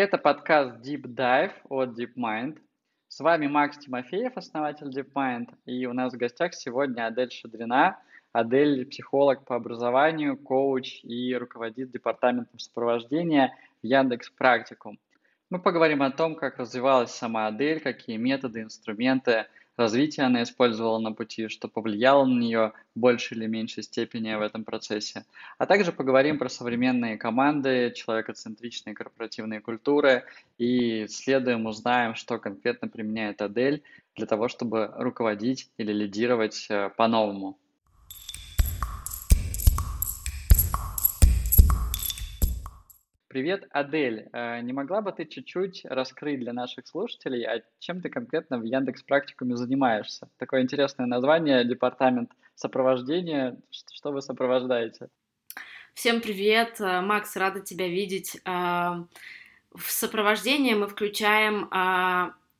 Это подкаст Deep Dive от DeepMind. С вами Макс Тимофеев, основатель DeepMind, и у нас в гостях сегодня Адель Шадрина. Адель – психолог по образованию, коуч и руководит департаментом сопровождения в Яндекс Практикум. Мы поговорим о том, как развивалась сама Адель, какие методы, инструменты – развитие она использовала на пути, что повлияло на нее в большей или меньшей степени в этом процессе. А также поговорим про современные команды, человекоцентричные корпоративные культуры и исследуем, узнаем, что конкретно применяет Адель для того, чтобы руководить или лидировать э, по-новому. Привет, Адель. Э, не могла бы ты чуть-чуть раскрыть для наших слушателей, а чем ты конкретно в Яндекс Практикуме занимаешься? Такое интересное название, департамент сопровождения. Что вы сопровождаете? Всем привет, э, Макс, рада тебя видеть. Э, в сопровождение мы включаем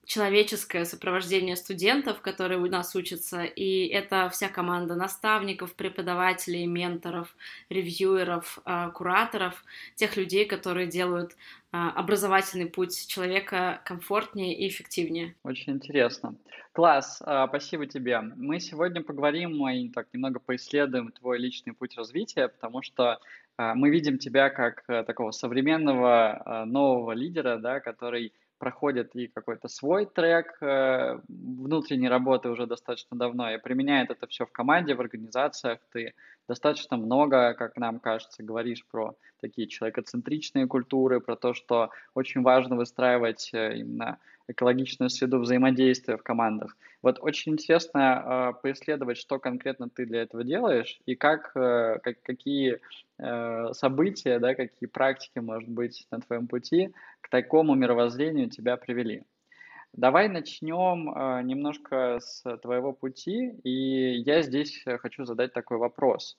человеческое сопровождение студентов, которые у нас учатся, и это вся команда наставников, преподавателей, менторов, ревьюеров, а, кураторов, тех людей, которые делают а, образовательный путь человека комфортнее и эффективнее. Очень интересно. Класс, а, спасибо тебе. Мы сегодня поговорим и так немного поисследуем твой личный путь развития, потому что мы видим тебя как э, такого современного нового лидера, да, который проходит и какой-то свой трек э, внутренней работы уже достаточно давно и применяет это все в команде, в организациях. Ты достаточно много, как нам кажется, говоришь про такие человекоцентричные культуры, про то, что очень важно выстраивать э, именно экологичную среду взаимодействия в командах. Вот очень интересно э, поисследовать, что конкретно ты для этого делаешь и как, э, как какие э, события, да, какие практики, может быть, на твоем пути к такому мировоззрению тебя привели. Давай начнем э, немножко с твоего пути, и я здесь хочу задать такой вопрос.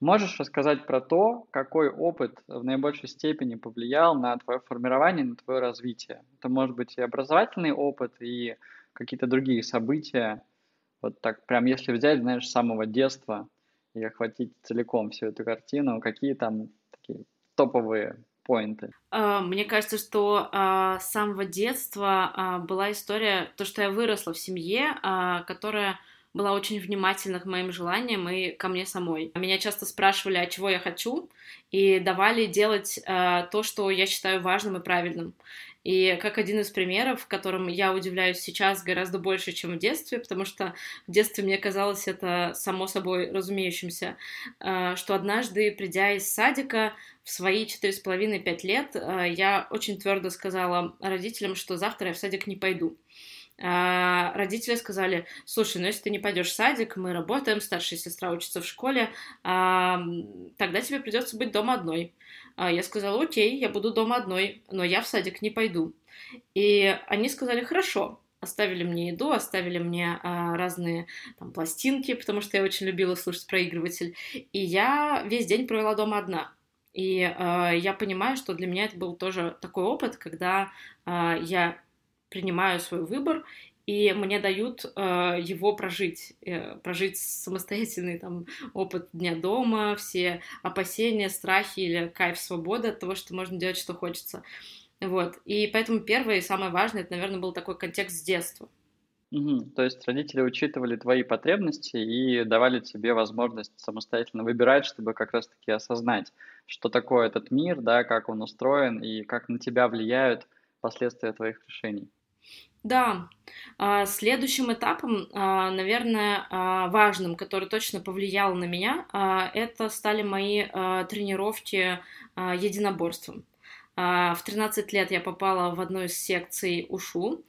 Можешь рассказать про то, какой опыт в наибольшей степени повлиял на твое формирование, на твое развитие? Это может быть и образовательный опыт, и какие-то другие события. Вот так прям если взять, знаешь, с самого детства и охватить целиком всю эту картину, какие там такие топовые поинты? А, мне кажется, что а, с самого детства а, была история, то, что я выросла в семье, которая была очень внимательна к моим желаниям и ко мне самой. Меня часто спрашивали, а чего я хочу, и давали делать э, то, что я считаю важным и правильным. И как один из примеров, которым я удивляюсь сейчас гораздо больше, чем в детстве, потому что в детстве мне казалось это само собой разумеющимся, э, что однажды, придя из садика в свои четыре с половиной пять лет, э, я очень твердо сказала родителям, что завтра я в садик не пойду. А, родители сказали, слушай, ну если ты не пойдешь в садик, мы работаем, старшая сестра учится в школе, а, тогда тебе придется быть дома одной. А я сказала, окей, я буду дома одной, но я в садик не пойду. И они сказали, хорошо, оставили мне еду, оставили мне разные там, пластинки, потому что я очень любила слушать проигрыватель. И я весь день провела дома одна. И э, я понимаю, что для меня это был тоже такой опыт, когда э, я принимаю свой выбор, и мне дают э, его прожить, э, прожить самостоятельный там опыт дня дома, все опасения, страхи или кайф свободы от того, что можно делать, что хочется. Вот. И поэтому первое и самое важное, это, наверное, был такой контекст с детства. Угу. То есть родители учитывали твои потребности и давали тебе возможность самостоятельно выбирать, чтобы как раз-таки осознать, что такое этот мир, да, как он устроен и как на тебя влияют последствия твоих решений. Да, а, следующим этапом, а, наверное, а, важным, который точно повлиял на меня, это стали мои тренировки единоборством. В 13 лет я попала в одну из секций УШУ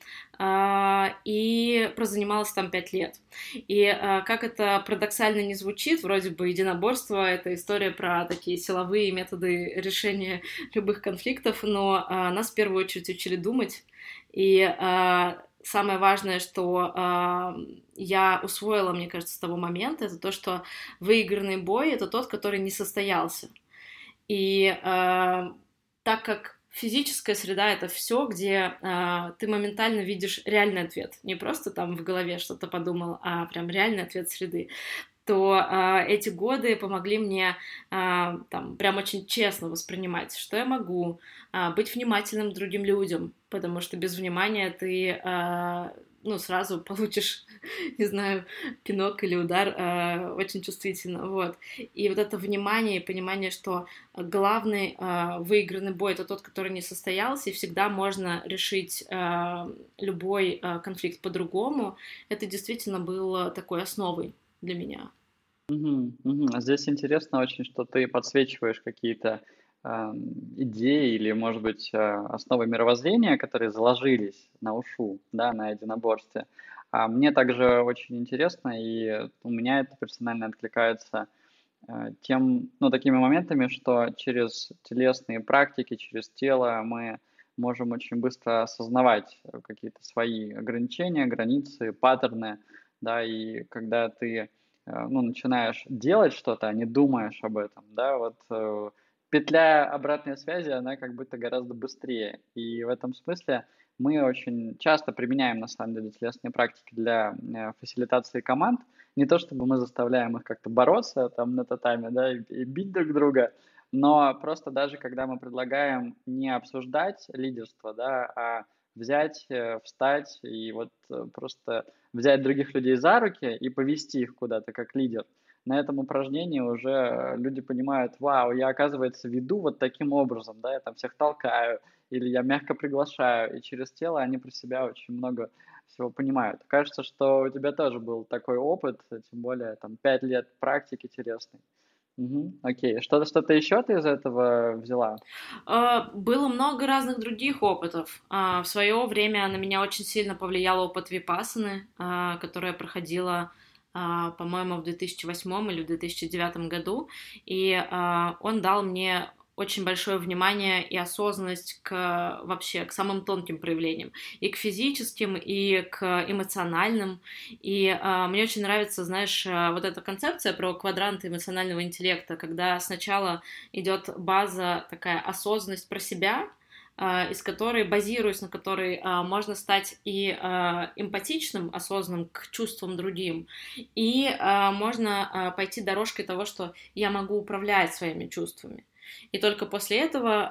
и прозанималась там 5 лет. И как это парадоксально не звучит, вроде бы единоборство — это история про такие силовые методы решения любых конфликтов, но нас в первую очередь учили думать, и э, самое важное, что э, я усвоила, мне кажется, с того момента, это то, что выигранный бой это тот, который не состоялся. И э, так как физическая среда это все, где э, ты моментально видишь реальный ответ, не просто там в голове что-то подумал, а прям реальный ответ среды то э, эти годы помогли мне э, там прям очень честно воспринимать, что я могу, э, быть внимательным другим людям, потому что без внимания ты э, ну, сразу получишь, не знаю, пинок или удар э, очень чувствительно, вот. И вот это внимание и понимание, что главный э, выигранный бой — это тот, который не состоялся, и всегда можно решить э, любой э, конфликт по-другому, это действительно было такой основой для меня. Угу, угу. Здесь интересно очень, что ты подсвечиваешь какие-то идеи или, может быть, а, основы мировоззрения, которые заложились на ушу, да, на единоборстве. А мне также очень интересно, и у меня это персонально откликается а, тем, ну, такими моментами, что через телесные практики, через тело мы можем очень быстро осознавать какие-то свои ограничения, границы, паттерны, да, и когда ты, а, ну, начинаешь делать что-то, а не думаешь об этом, да, вот э, петля обратной связи, она как будто гораздо быстрее. И в этом смысле мы очень часто применяем, на самом деле, телесные практики для э, фасилитации команд. Не то, чтобы мы заставляем их как-то бороться там на татаме, да, и, и бить друг друга, но просто даже когда мы предлагаем не обсуждать лидерство, да, а взять, э, встать и вот э, просто взять других людей за руки и повести их куда-то как лидер – на этом упражнении уже люди понимают, вау, я, оказывается, веду вот таким образом, да, я там всех толкаю, или я мягко приглашаю, и через тело они про себя очень много всего понимают. Кажется, что у тебя тоже был такой опыт, тем более там пять лет практики интересной. Окей. Что-то что-то еще ты из этого взяла? Uh, было много разных других опытов. Uh, в свое время на меня очень сильно повлиял опыт Випасаны, uh, который я проходила а, по-моему, в 2008 или в 2009 году, и а, он дал мне очень большое внимание и осознанность к вообще к самым тонким проявлениям, и к физическим, и к эмоциональным. И э, мне очень нравится, знаешь, вот эта концепция про квадранты эмоционального интеллекта, когда сначала идет база такая осознанность про себя, а, из которой, базируясь на которой а, можно стать и а, эмпатичным, осознанным к чувствам другим, и можно пойти дорожкой того, что я могу управлять своими чувствами. И только после этого,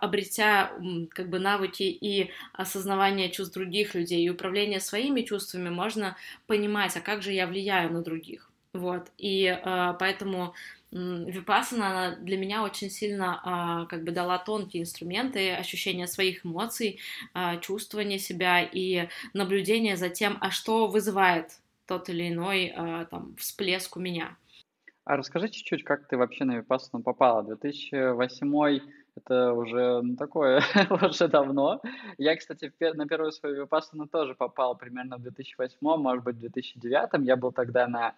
обретя как бы навыки и осознавание чувств других людей и управление своими чувствами, можно понимать, а как же я влияю на других. Вот. И поэтому Випассана для меня очень сильно а, как бы дала тонкие инструменты ощущения своих эмоций, а, чувствования себя и наблюдение за тем, а что вызывает тот или иной а, там всплеск у меня. А расскажи чуть-чуть, как ты вообще на Випассану попала? 2008 это уже ну, такое, уже давно. Я, кстати, на первую свою Випассану тоже попал примерно в 2008, может быть, в 2009. Я был тогда на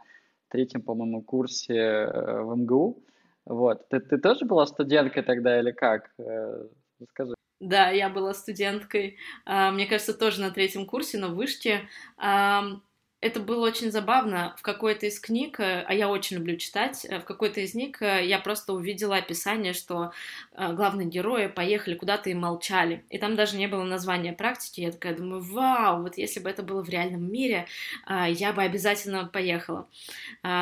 третьем, по-моему, курсе э, в МГУ. Вот. Ты, ты тоже была студенткой тогда или как? Э, расскажи. Да, я была студенткой. А, мне кажется, тоже на третьем курсе, но вышке это было очень забавно. В какой-то из книг, э, а я очень люблю читать, э, в какой-то из них э, я просто увидела описание, что главные герои поехали куда-то и молчали. И там даже не было названия практики. Я такая думаю, вау, вот если бы это было в реальном мире, я бы обязательно поехала.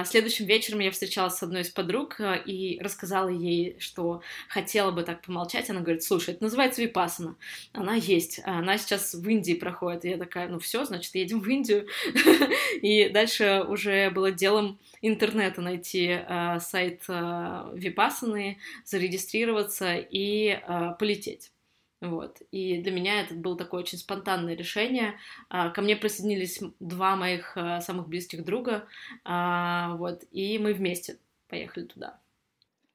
Следующим вечером я встречалась с одной из подруг и рассказала ей, что хотела бы так помолчать. Она говорит, слушай, это называется випасана. Она есть. Она сейчас в Индии проходит. И я такая, ну все, значит, едем в Индию. И дальше уже было делом интернета найти э, сайт э, Випасаны, зарегистрироваться и э, полететь. Вот. И для меня это было такое очень спонтанное решение. А, ко мне присоединились два моих самых близких друга, а, вот, и мы вместе поехали туда.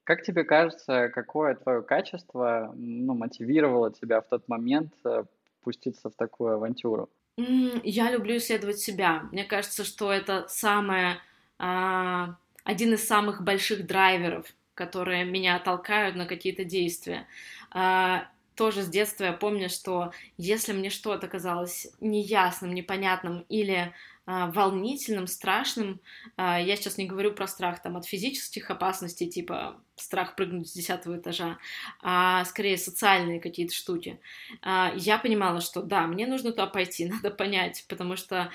Как тебе кажется, какое твое качество ну, мотивировало тебя в тот момент э, пуститься в такую авантюру? Я люблю исследовать себя. Мне кажется, что это самое, а, один из самых больших драйверов, которые меня толкают на какие-то действия. А, тоже с детства я помню, что если мне что-то казалось неясным, непонятным или волнительным, страшным. А, я сейчас не говорю про страх там, от физических опасностей, типа страх прыгнуть с десятого этажа, а скорее социальные какие-то штуки. А, я понимала, что да, мне нужно туда пойти, надо понять, потому что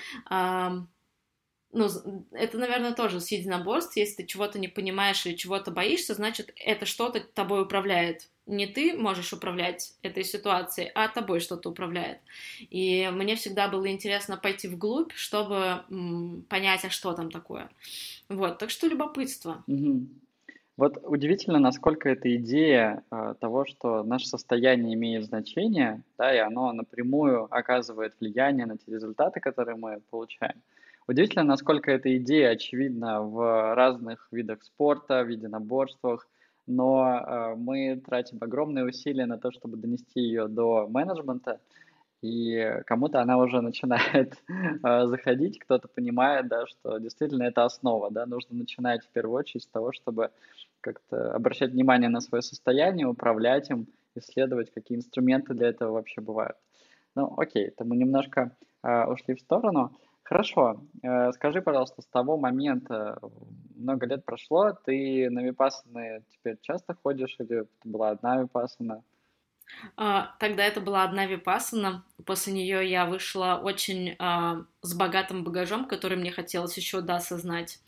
ну, это, наверное, тоже с единоборств. Если ты чего-то не понимаешь или чего-то боишься, значит, это что-то тобой управляет. Не ты можешь управлять этой ситуацией, а тобой что-то управляет. И мне всегда было интересно пойти вглубь, чтобы понять, а что там такое. Вот, так что любопытство. Угу. Вот удивительно, насколько эта идея э, того, что наше состояние имеет значение, да, и оно напрямую оказывает влияние на те результаты, которые мы получаем. Удивительно, насколько эта идея очевидна в разных видах спорта, в единоборствах, но э, мы тратим огромные усилия на то, чтобы донести ее до менеджмента, и кому-то она уже начинает э, заходить, кто-то понимает, да, что действительно это основа, да, нужно начинать в первую очередь с того, чтобы как-то обращать внимание на свое состояние, управлять им, исследовать, какие инструменты для этого вообще бывают. Ну, окей, это мы немножко э, ушли в сторону. Хорошо. Э, скажи, пожалуйста, с того момента, много лет прошло, ты на випассаны теперь часто ходишь или это была одна випассана? А, тогда это была одна випассана. После нее я вышла очень а, с богатым багажом, который мне хотелось еще досознать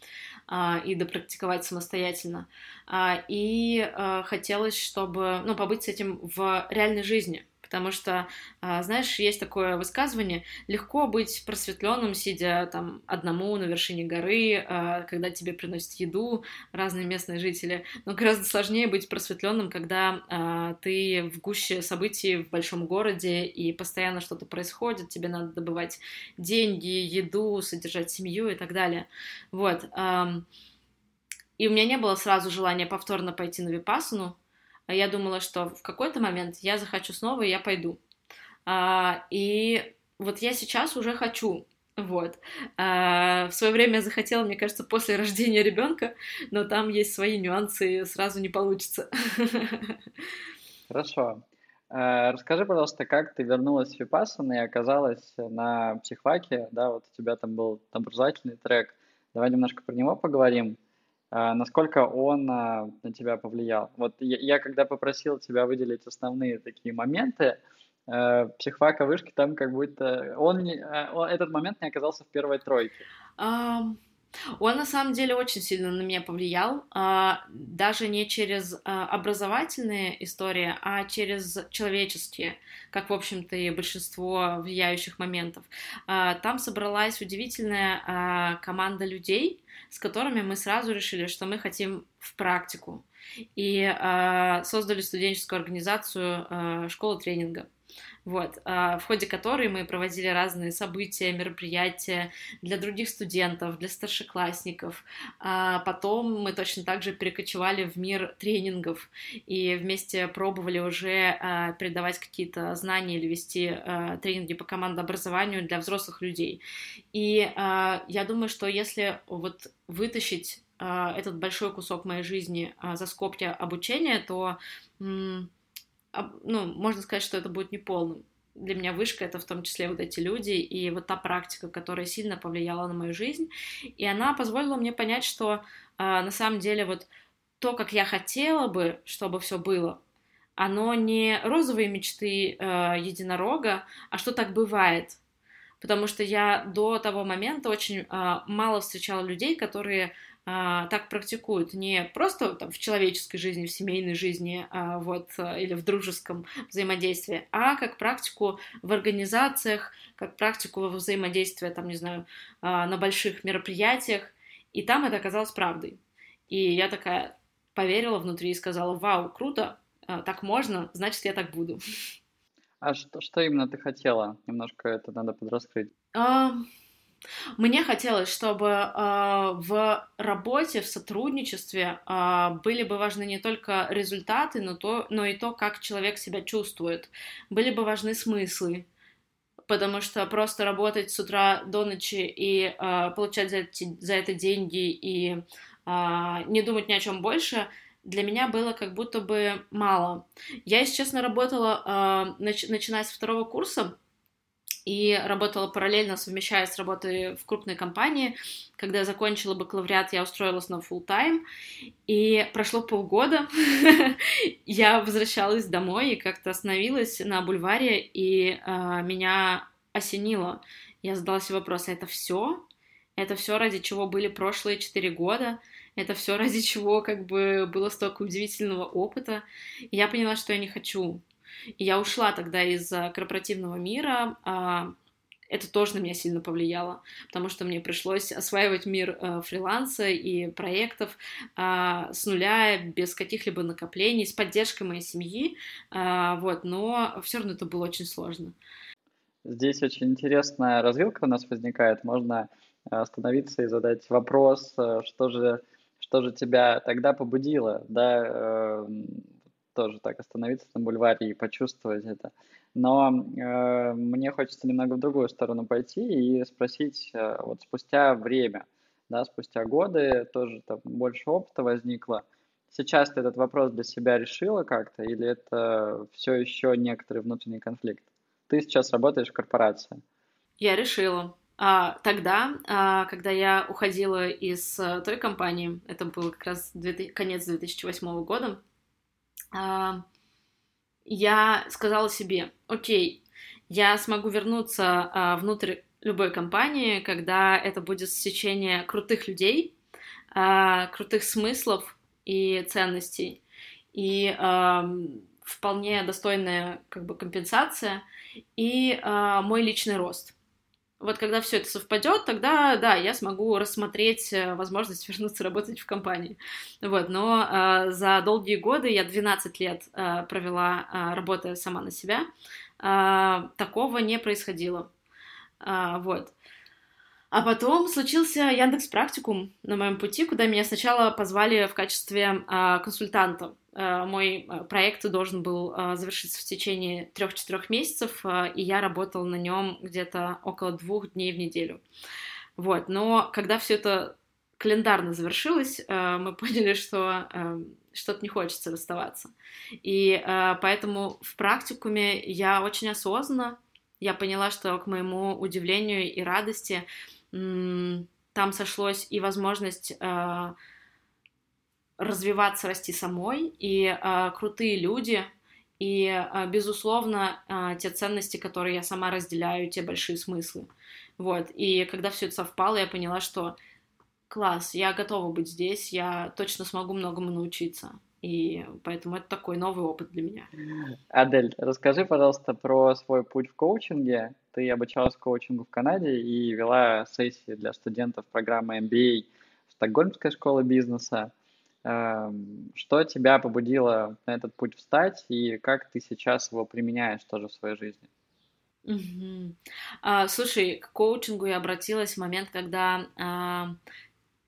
а, и допрактиковать самостоятельно. А, и а, хотелось, чтобы, ну, побыть с этим в реальной жизни потому что, а, знаешь, есть такое высказывание, легко быть просветленным, сидя там одному на вершине горы, а, когда тебе приносят еду разные местные жители, но гораздо сложнее быть просветленным, когда а, ты в гуще событий в большом городе и постоянно что-то происходит, тебе надо добывать деньги, еду, содержать семью и так далее. Вот. И у меня не было сразу желания повторно пойти на випасану, я думала, что в какой-то момент я захочу снова, и я пойду. А, и вот я сейчас уже хочу, вот. А, в свое время захотела, мне кажется, после рождения ребенка, но там есть свои нюансы, сразу не получится. Хорошо. А, расскажи, пожалуйста, как ты вернулась в Випассана и оказалась на психваке, да, вот у тебя там был образовательный трек. Давай немножко про него поговорим. А, насколько он а, на тебя повлиял. Вот я, я когда попросил тебя выделить основные такие моменты, э, психфака вышки там как будто он, не, а, он этот момент не оказался в первой тройке. Um, он на самом деле очень сильно на меня повлиял, даже не через образовательные истории, а через человеческие, как, в общем-то, и большинство влияющих моментов. Там собралась удивительная команда людей, с которыми мы сразу решили, что мы хотим в практику. И создали студенческую организацию «Школа тренинга» вот, а, в ходе которой мы проводили разные события, мероприятия для других студентов, для старшеклассников. А потом мы точно так же перекочевали в мир тренингов и вместе пробовали уже а, передавать какие-то знания или вести тренинги по командообразованию для взрослых людей. И я думаю, что если вот вытащить этот большой кусок моей жизни за скобки обучения, то ну, можно сказать, что это будет неполным. Для меня вышка — это в том числе вот эти люди и вот та практика, которая сильно повлияла на мою жизнь. И она позволила мне понять, что э, на самом деле вот то, как я хотела бы, чтобы все было, оно не розовые мечты э, единорога, а что так бывает. Потому что я до того момента очень э, мало встречала людей, которые а, так практикуют не просто там, в человеческой жизни, в семейной жизни а, вот, а, или в дружеском взаимодействии, а как практику в организациях, как практику взаимодействия, там, не знаю, а, на больших мероприятиях, и там это оказалось правдой. И я такая поверила внутри и сказала, вау, круто, так можно, значит, я так буду. А что, что именно ты хотела? Немножко это надо подраскрыть. А, мне хотелось, чтобы э, в работе, в сотрудничестве э, были бы важны не только результаты, но, то, но и то, как человек себя чувствует. Были бы важны смыслы, потому что просто работать с утра до ночи и э, получать за, эти, за это деньги и э, не думать ни о чем больше для меня было как будто бы мало. Я, если честно, работала, э, нач- начиная с второго курса, и работала параллельно, совмещая с работой в крупной компании. Когда я закончила бакалавриат, я устроилась на full тайм и прошло полгода, я возвращалась домой и как-то остановилась на бульваре, и э, меня осенило. Я задала себе вопрос, «А это все? это все ради чего были прошлые четыре года, это все ради чего как бы было столько удивительного опыта. И я поняла, что я не хочу. И я ушла тогда из корпоративного мира, а, это тоже на меня сильно повлияло, потому что мне пришлось осваивать мир э, фриланса и проектов э, с нуля, без каких-либо накоплений, с поддержкой моей семьи, э, вот, но все равно это было очень сложно. Здесь очень интересная развилка у нас возникает, можно остановиться и задать вопрос, э, что же, что же тебя тогда побудило, да, э, тоже так остановиться на бульваре и почувствовать это. Но э, мне хочется немного в другую сторону пойти и спросить, э, вот спустя время, да, спустя годы тоже там больше опыта возникло. Сейчас ты этот вопрос для себя решила как-то, или это все еще некоторый внутренний конфликт? Ты сейчас работаешь в корпорации. Я решила. А, тогда, а, когда я уходила из а, той компании, это был как раз 2000, конец 2008 года, я сказала себе, окей, я смогу вернуться а, внутрь любой компании, когда это будет сечение крутых людей, а, крутых смыслов и ценностей, и а, вполне достойная как бы компенсация и а, мой личный рост вот когда все это совпадет, тогда, да, я смогу рассмотреть э, возможность вернуться работать в компании. Вот, но э, за долгие годы, я 12 лет э, провела, э, работая сама на себя, э, такого не происходило. Э, вот. А потом случился Яндекс Практикум на моем пути, куда меня сначала позвали в качестве э, консультанта. Э, мой э, проект должен был э, завершиться в течение трех-четырех месяцев, и я работала на нем где-то около двух дней в неделю. Вот, но когда все это календарно завершилось, мы поняли, что что-то не хочется расставаться. И поэтому в практикуме я очень осознанно, я поняла, что к моему удивлению и радости там сошлось и возможность развиваться, расти самой, и э, крутые люди, и, э, безусловно, э, те ценности, которые я сама разделяю, те большие смыслы. Вот, и когда все это совпало, я поняла, что класс, я готова быть здесь, я точно смогу многому научиться. И поэтому это такой новый опыт для меня. Адель, расскажи, пожалуйста, про свой путь в коучинге. Ты обучалась коучингу в Канаде и вела сессии для студентов программы MBA Стокгольмской школы бизнеса. Эм, что тебя побудило на этот путь встать и как ты сейчас его применяешь тоже в своей жизни? Угу. А, слушай, к коучингу я обратилась в момент, когда а,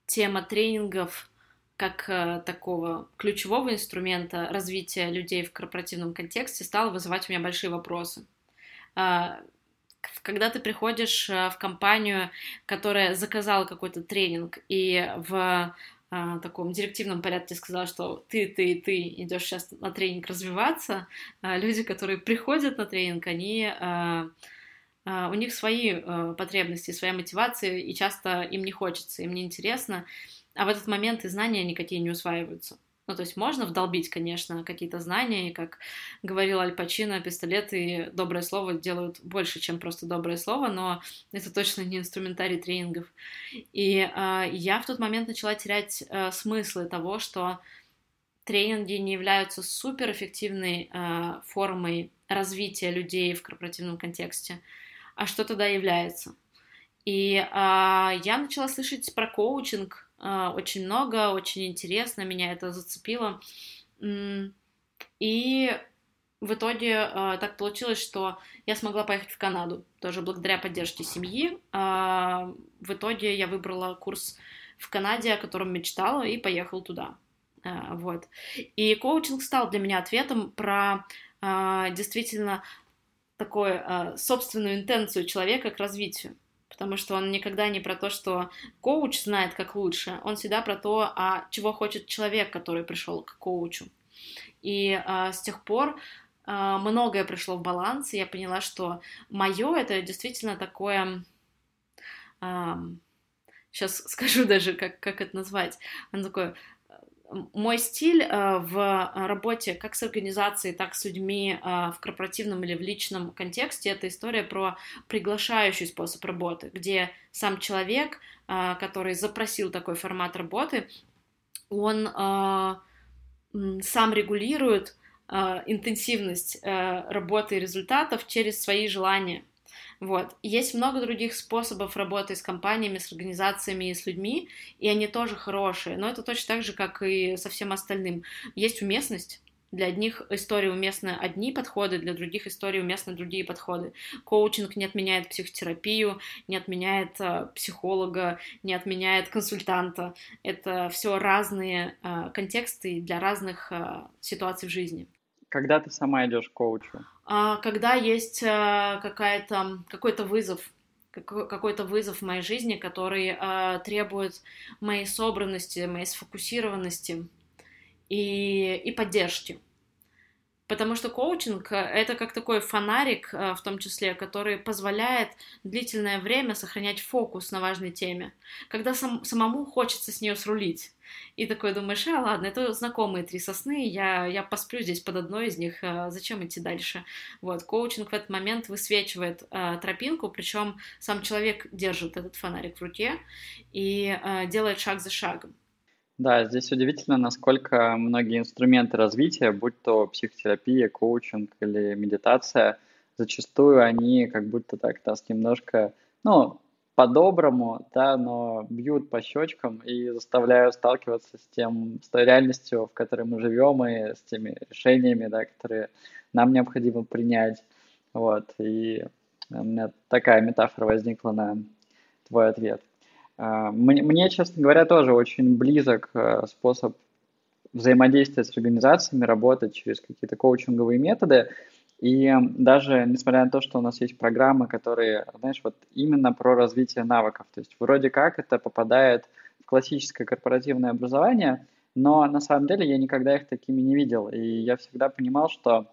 тема тренингов как а, такого ключевого инструмента развития людей в корпоративном контексте стала вызывать у меня большие вопросы. А, когда ты приходишь э, в компанию, которая заказала какой-то тренинг, и в а, таком директивном порядке сказала, что ты, ты, ты идешь сейчас на тренинг развиваться, а люди, которые приходят на тренинг, они у них свои потребности, своя мотивация, и часто им не хочется, им не интересно, а в этот момент и знания никакие не усваиваются. Ну, то есть можно вдолбить, конечно, какие-то знания, и, как говорил Аль Пачино, пистолет и доброе слово делают больше, чем просто доброе слово, но это точно не инструментарий тренингов. И э, я в тот момент начала терять э, смыслы того, что тренинги не являются суперэффективной э, формой развития людей в корпоративном контексте, а что тогда является. И э, я начала слышать про коучинг, очень много, очень интересно, меня это зацепило. И в итоге э, так получилось, что я смогла поехать в Канаду, тоже благодаря поддержке семьи. Э, в итоге я выбрала курс в Канаде, о котором мечтала, и поехала туда. Вот. И коучинг стал для меня ответом про действительно такую собственную интенцию человека к развитию потому что он никогда не про то, что коуч знает, как лучше, он всегда про то, а чего хочет человек, который пришел к коучу. И а, с тех пор а, многое пришло в баланс, и я поняла, что мое это действительно такое... А, сейчас скажу даже, как, как это назвать. Оно такое мой стиль э, в работе как с организацией, так с людьми э, в корпоративном или в личном контексте это история про приглашающий способ работы, где сам человек, э, который запросил такой формат работы, он сам регулирует интенсивность работы и результатов через свои желания. Вот. Есть много других способов работы с компаниями, с организациями и с людьми, и они тоже хорошие, но это точно так же, как и со всем остальным. Есть уместность, для одних историй уместны одни подходы, для других историй уместны другие подходы. Коучинг не отменяет психотерапию, не отменяет э, психолога, не отменяет консультанта. Это все разные э, контексты для разных э, ситуаций в жизни. Когда ты сама идешь к коучу? А, когда есть э, какая-то, какой-то вызов, какой-то вызов в моей жизни, который э, требует моей собранности, моей сфокусированности и, и поддержки. Потому что коучинг — это как такой фонарик, э, в том числе, который позволяет длительное время сохранять фокус на важной теме, когда сам, самому хочется с нее срулить. И такой думаешь, а ладно, это знакомые три сосны, я, я посплю здесь под одной из них, а зачем идти дальше? Вот, коучинг в этот момент высвечивает а, тропинку, причем сам человек держит этот фонарик в руке и а, делает шаг за шагом. Да, здесь удивительно, насколько многие инструменты развития, будь то психотерапия, коучинг или медитация, зачастую они как будто так нас немножко, ну, по-доброму, да, но бьют по щечкам и заставляют сталкиваться с тем, с той реальностью, в которой мы живем, и с теми решениями, да, которые нам необходимо принять. Вот, и у меня такая метафора возникла на твой ответ. А, мне, честно говоря, тоже очень близок э, способ взаимодействия с организациями, работать через какие-то коучинговые методы. И даже несмотря на то, что у нас есть программы, которые, знаешь, вот именно про развитие навыков, то есть вроде как это попадает в классическое корпоративное образование, но на самом деле я никогда их такими не видел. И я всегда понимал, что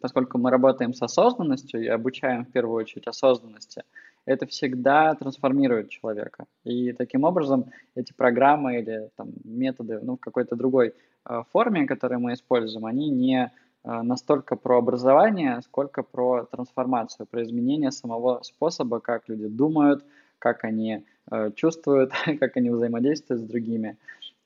поскольку мы работаем с осознанностью и обучаем в первую очередь осознанности, это всегда трансформирует человека. И таким образом эти программы или там, методы ну, в какой-то другой э, форме, которые мы используем, они не э, настолько про образование, сколько про трансформацию, про изменение самого способа, как люди думают, как они э, чувствуют, как они взаимодействуют с другими.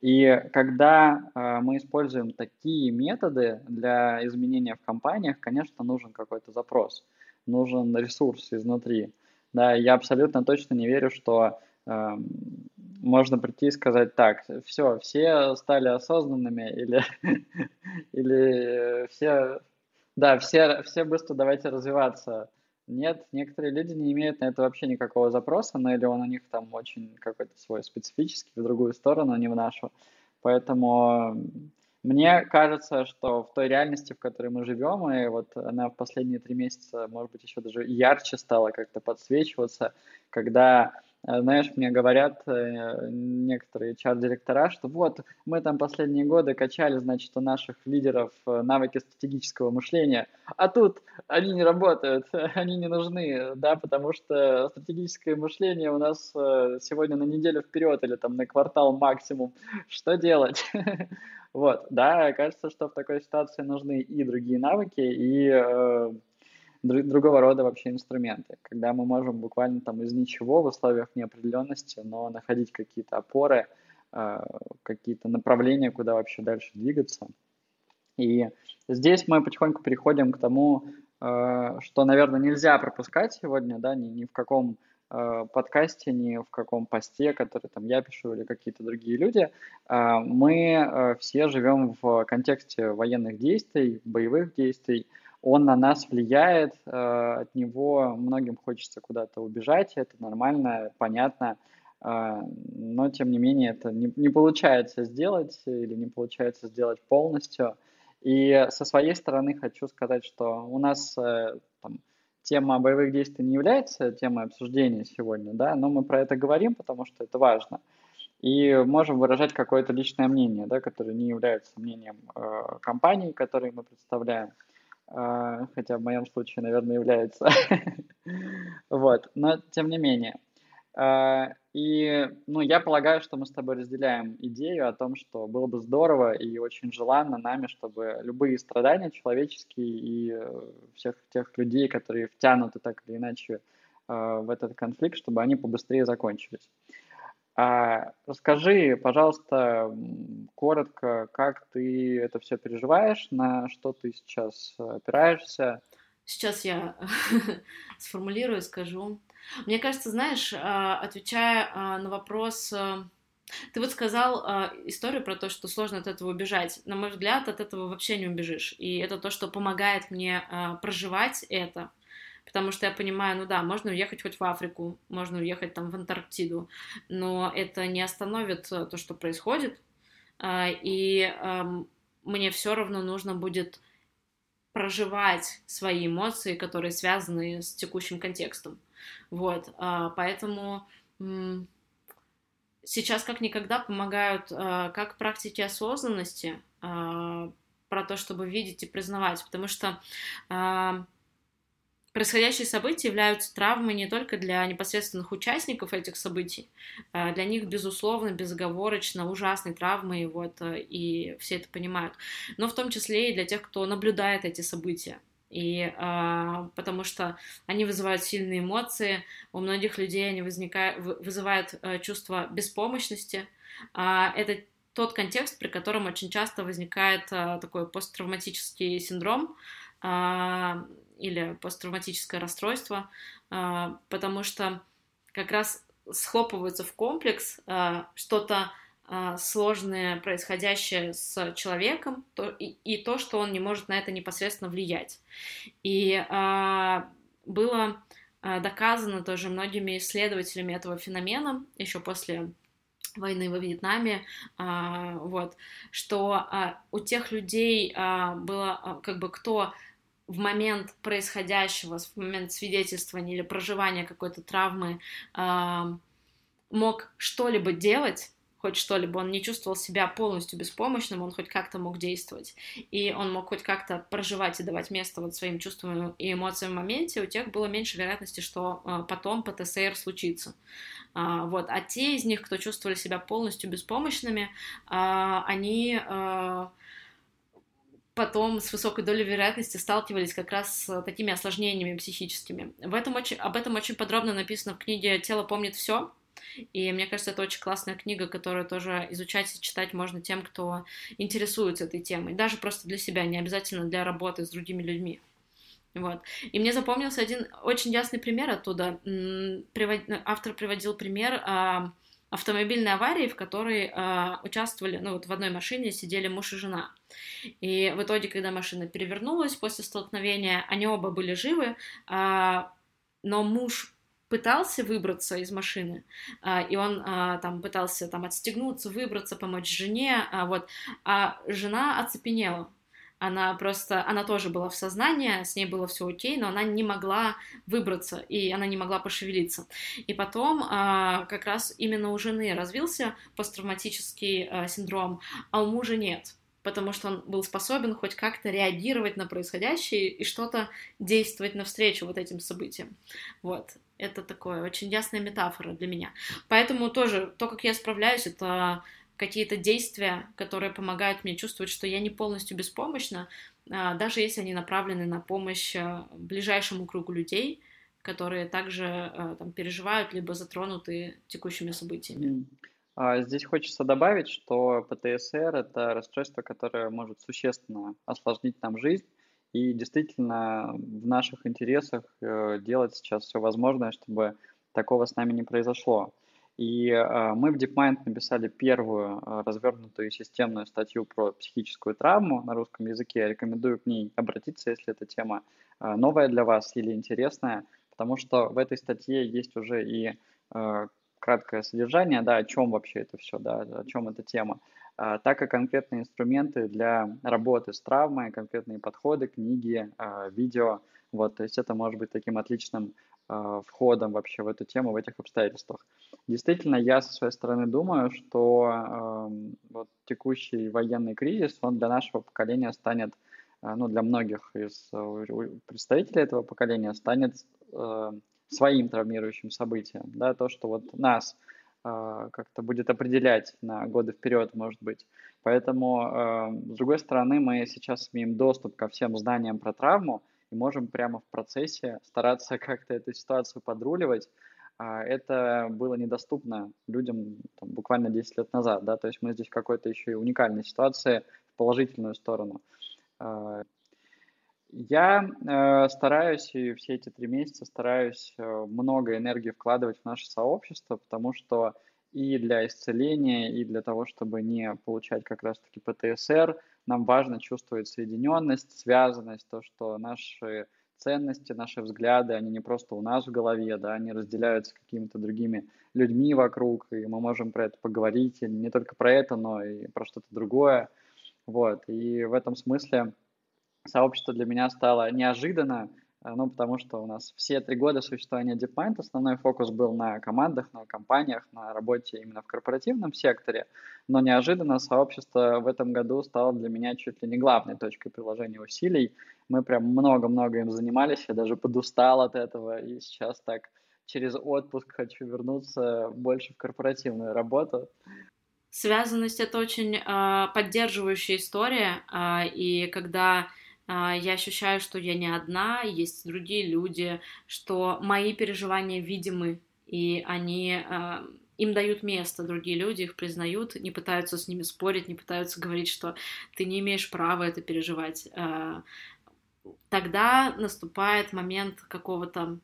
И когда э, мы используем такие методы для изменения в компаниях, конечно, нужен какой-то запрос, нужен ресурс изнутри. Да, я абсолютно точно не верю, что э, можно прийти и сказать так, все, все стали осознанными или, или все, да, все, все быстро давайте развиваться. Нет, некоторые люди не имеют на это вообще никакого запроса, но или он у них там очень какой-то свой специфический, в другую сторону, не в нашу. Поэтому мне кажется, что в той реальности, в которой мы живем, и вот она в последние три месяца, может быть, еще даже ярче стала как-то подсвечиваться, когда Э, знаешь, мне говорят э, некоторые чар-директора, что вот мы там последние годы качали, значит, у наших лидеров э, навыки стратегического мышления, а тут они не работают, они не нужны, да, потому что стратегическое мышление у нас сегодня на неделю вперед или там на квартал максимум. Что делать? Вот, да, кажется, что в такой ситуации нужны и другие навыки, и другого рода вообще инструменты, когда мы можем буквально там из ничего в условиях неопределенности, но находить какие-то опоры, а, какие-то направления, куда вообще дальше двигаться. И здесь мы потихоньку переходим к тому, а, что, наверное, нельзя пропускать сегодня, да, ни, ни в каком подкасте, ни в каком посте, который там я пишу или какие-то другие люди, мы все живем в контексте военных действий, боевых действий, он на нас влияет, э, от него многим хочется куда-то убежать, это нормально, понятно, э, но тем не менее это не, не получается сделать или не получается сделать полностью. И со своей стороны хочу сказать, что у нас э, там, тема боевых действий не является темой обсуждения сегодня, да, но мы про это говорим, потому что это важно. И можем выражать какое-то личное мнение, да, которое не является мнением э, компании, которые мы представляем. А, хотя в моем случае, наверное, является. вот, но тем не менее. А, и, ну, я полагаю, что мы с тобой разделяем идею о том, что было бы здорово и очень желанно нами, чтобы любые страдания человеческие и э, всех тех людей, которые втянуты так или иначе а, в этот конфликт, чтобы они побыстрее закончились. А расскажи, пожалуйста, коротко, как ты это все переживаешь, на что ты сейчас опираешься. Сейчас я сформулирую, скажу. Мне кажется, знаешь, а, отвечая а, на вопрос, а, ты вот сказал историю про то, что сложно от этого убежать. На мой взгляд, от этого вообще не убежишь. И это то, что помогает мне проживать это. Потому что я понимаю, ну да, можно уехать хоть в Африку, можно уехать там в Антарктиду, но это не остановит то, что происходит. И мне все равно нужно будет проживать свои эмоции, которые связаны с текущим контекстом. Вот, а, поэтому сейчас как никогда помогают а, как практики осознанности, а, про то, чтобы видеть и признавать, потому что Происходящие события являются травмой не только для непосредственных участников этих событий, для них, безусловно, безоговорочно ужасной травмой, вот, и все это понимают, но в том числе и для тех, кто наблюдает эти события и а, потому что они вызывают сильные эмоции, у многих людей они возникают, вызывают а, чувство беспомощности. А, это тот контекст, при котором очень часто возникает а, такой посттравматический синдром а, или посттравматическое расстройство, а, потому что как раз схлопывается в комплекс а, что-то сложное происходящее с человеком то, и, и то, что он не может на это непосредственно влиять. И а, было а, доказано тоже многими исследователями этого феномена еще после войны во Вьетнаме, а, вот, что а, у тех людей а, было а, как бы кто в момент происходящего, в момент свидетельствования или проживания какой-то травмы а, мог что-либо делать, хоть что-либо, он не чувствовал себя полностью беспомощным, он хоть как-то мог действовать, и он мог хоть как-то проживать и давать место вот своим чувствам и эмоциям в моменте, у тех было меньше вероятности, что а, потом ПТСР случится. А, вот. А те из них, кто чувствовали себя полностью беспомощными, а, они потом с высокой долей вероятности сталкивались как раз с такими осложнениями психическими. В этом очень, об этом очень подробно написано в книге «Тело помнит все», и мне кажется, это очень классная книга, которую тоже изучать и читать можно тем, кто интересуется этой темой. Даже просто для себя, не обязательно для работы с другими людьми. Вот. И мне запомнился один очень ясный пример оттуда. Автор приводил пример а, автомобильной аварии, в которой а, участвовали, ну вот в одной машине сидели муж и жена. И в итоге, когда машина перевернулась после столкновения, они оба были живы, а, но муж пытался выбраться из машины, а, и он а, там пытался там отстегнуться, выбраться, помочь жене, а, вот, а жена оцепенела. Она просто, она тоже была в сознании, с ней было все окей, но она не могла выбраться, и она не могла пошевелиться. И потом как раз именно у жены развился посттравматический синдром, а у мужа нет потому что он был способен хоть как-то реагировать на происходящее и что-то действовать навстречу вот этим событиям. Вот. Это такое очень ясная метафора для меня. Поэтому тоже то, как я справляюсь, это какие-то действия, которые помогают мне чувствовать, что я не полностью беспомощна, а, даже если они направлены на помощь а, ближайшему кругу людей, которые также а, там, переживают либо затронуты текущими событиями. Здесь хочется добавить, что ПТСР – это расстройство, которое может существенно осложнить нам жизнь, и действительно в наших интересах э, делать сейчас все возможное, чтобы такого с нами не произошло. И э, мы в DeepMind написали первую э, развернутую системную статью про психическую травму на русском языке. Я рекомендую к ней обратиться, если эта тема новая для вас или интересная, потому что в этой статье есть уже и краткое содержание, да, о чем вообще это все, да, о чем эта тема. А, так и конкретные инструменты для работы с травмой, конкретные подходы, книги, а, видео. Вот, то есть это может быть таким отличным а, входом вообще в эту тему в этих обстоятельствах. Действительно, я со своей стороны думаю, что вот текущий военный кризис, он для нашего поколения станет, ну, для многих из представителей этого поколения станет своим травмирующим событием, да, то, что вот нас э, как-то будет определять на годы вперед, может быть. Поэтому, э, с другой стороны, мы сейчас имеем доступ ко всем знаниям про травму и можем прямо в процессе стараться как-то эту ситуацию подруливать. А это было недоступно людям там, буквально 10 лет назад, да, то есть мы здесь в какой-то еще и уникальной ситуации в положительную сторону. Я э, стараюсь, и все эти три месяца стараюсь э, много энергии вкладывать в наше сообщество, потому что и для исцеления, и для того, чтобы не получать как раз-таки ПТСР, нам важно чувствовать соединенность, связанность, то, что наши ценности, наши взгляды, они не просто у нас в голове, да, они разделяются какими-то другими людьми вокруг, и мы можем про это поговорить, и не только про это, но и про что-то другое. Вот, и в этом смысле сообщество для меня стало неожиданно, э, ну, потому что у нас все три года существования DeepMind основной фокус был на командах, на компаниях, на работе именно в корпоративном секторе, но неожиданно сообщество в этом году стало для меня чуть ли не главной точкой приложения усилий. Мы прям много-много им занимались, я даже подустал от этого, и сейчас так через отпуск хочу вернуться больше в корпоративную работу. Связанность это очень э, поддерживающая история, э, и когда я ощущаю, что я не одна, есть другие люди, что мои переживания видимы, и они а, им дают место, другие люди их признают, не пытаются с ними спорить, не пытаются говорить, что ты не имеешь права это переживать. А, тогда наступает момент какого-то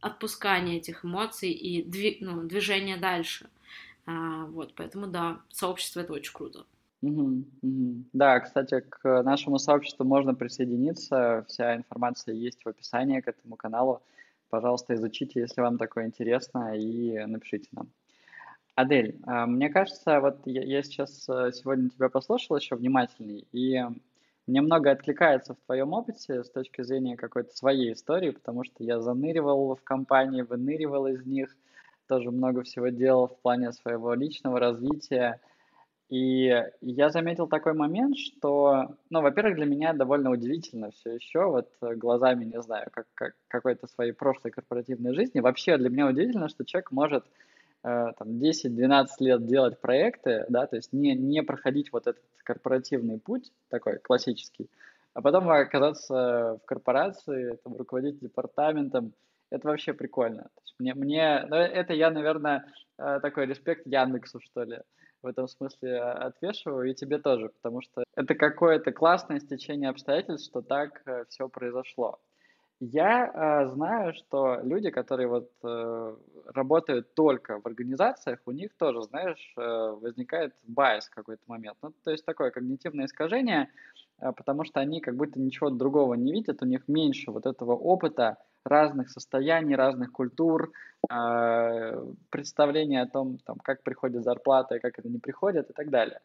отпускания этих эмоций и дви- ну, движения дальше. Вот, поэтому да, сообщество это очень круто. Мгм, мгм. Да, кстати, к нашему сообществу можно присоединиться. Вся информация есть в описании к этому каналу. Пожалуйста, изучите, если вам такое интересно, и напишите нам. Адель, а, мне кажется, вот я, я сейчас э, сегодня тебя послушал еще внимательней, и мне много откликается в твоем опыте с точки зрения какой-то своей истории, потому что я заныривал в компании, выныривал из них, тоже много всего делал в плане своего личного развития. И я заметил такой момент, что, ну, во-первых, для меня довольно удивительно все еще, вот э, глазами, не знаю, как, как какой-то своей прошлой корпоративной жизни, вообще для меня удивительно, что человек может э, там 10-12 лет делать проекты, да, то есть не, не проходить вот этот корпоративный путь такой классический, а потом оказаться в корпорации, там, руководить департаментом, это вообще прикольно. Мне, мне, ну, это я, наверное, э, такой респект Яндексу, что ли в этом смысле а, отвешиваю, и тебе тоже, потому что это какое-то классное стечение обстоятельств, что так э, все произошло. Я э, знаю, что люди, которые вот э, работают только в организациях, у них тоже, знаешь, э, возникает байс в какой-то момент. Ну, то есть такое когнитивное искажение, э, потому что они как будто ничего другого не видят, у них меньше вот этого опыта разных состояний, разных культур, э, представления о том, там, как приходит зарплата и как это не приходит и так далее.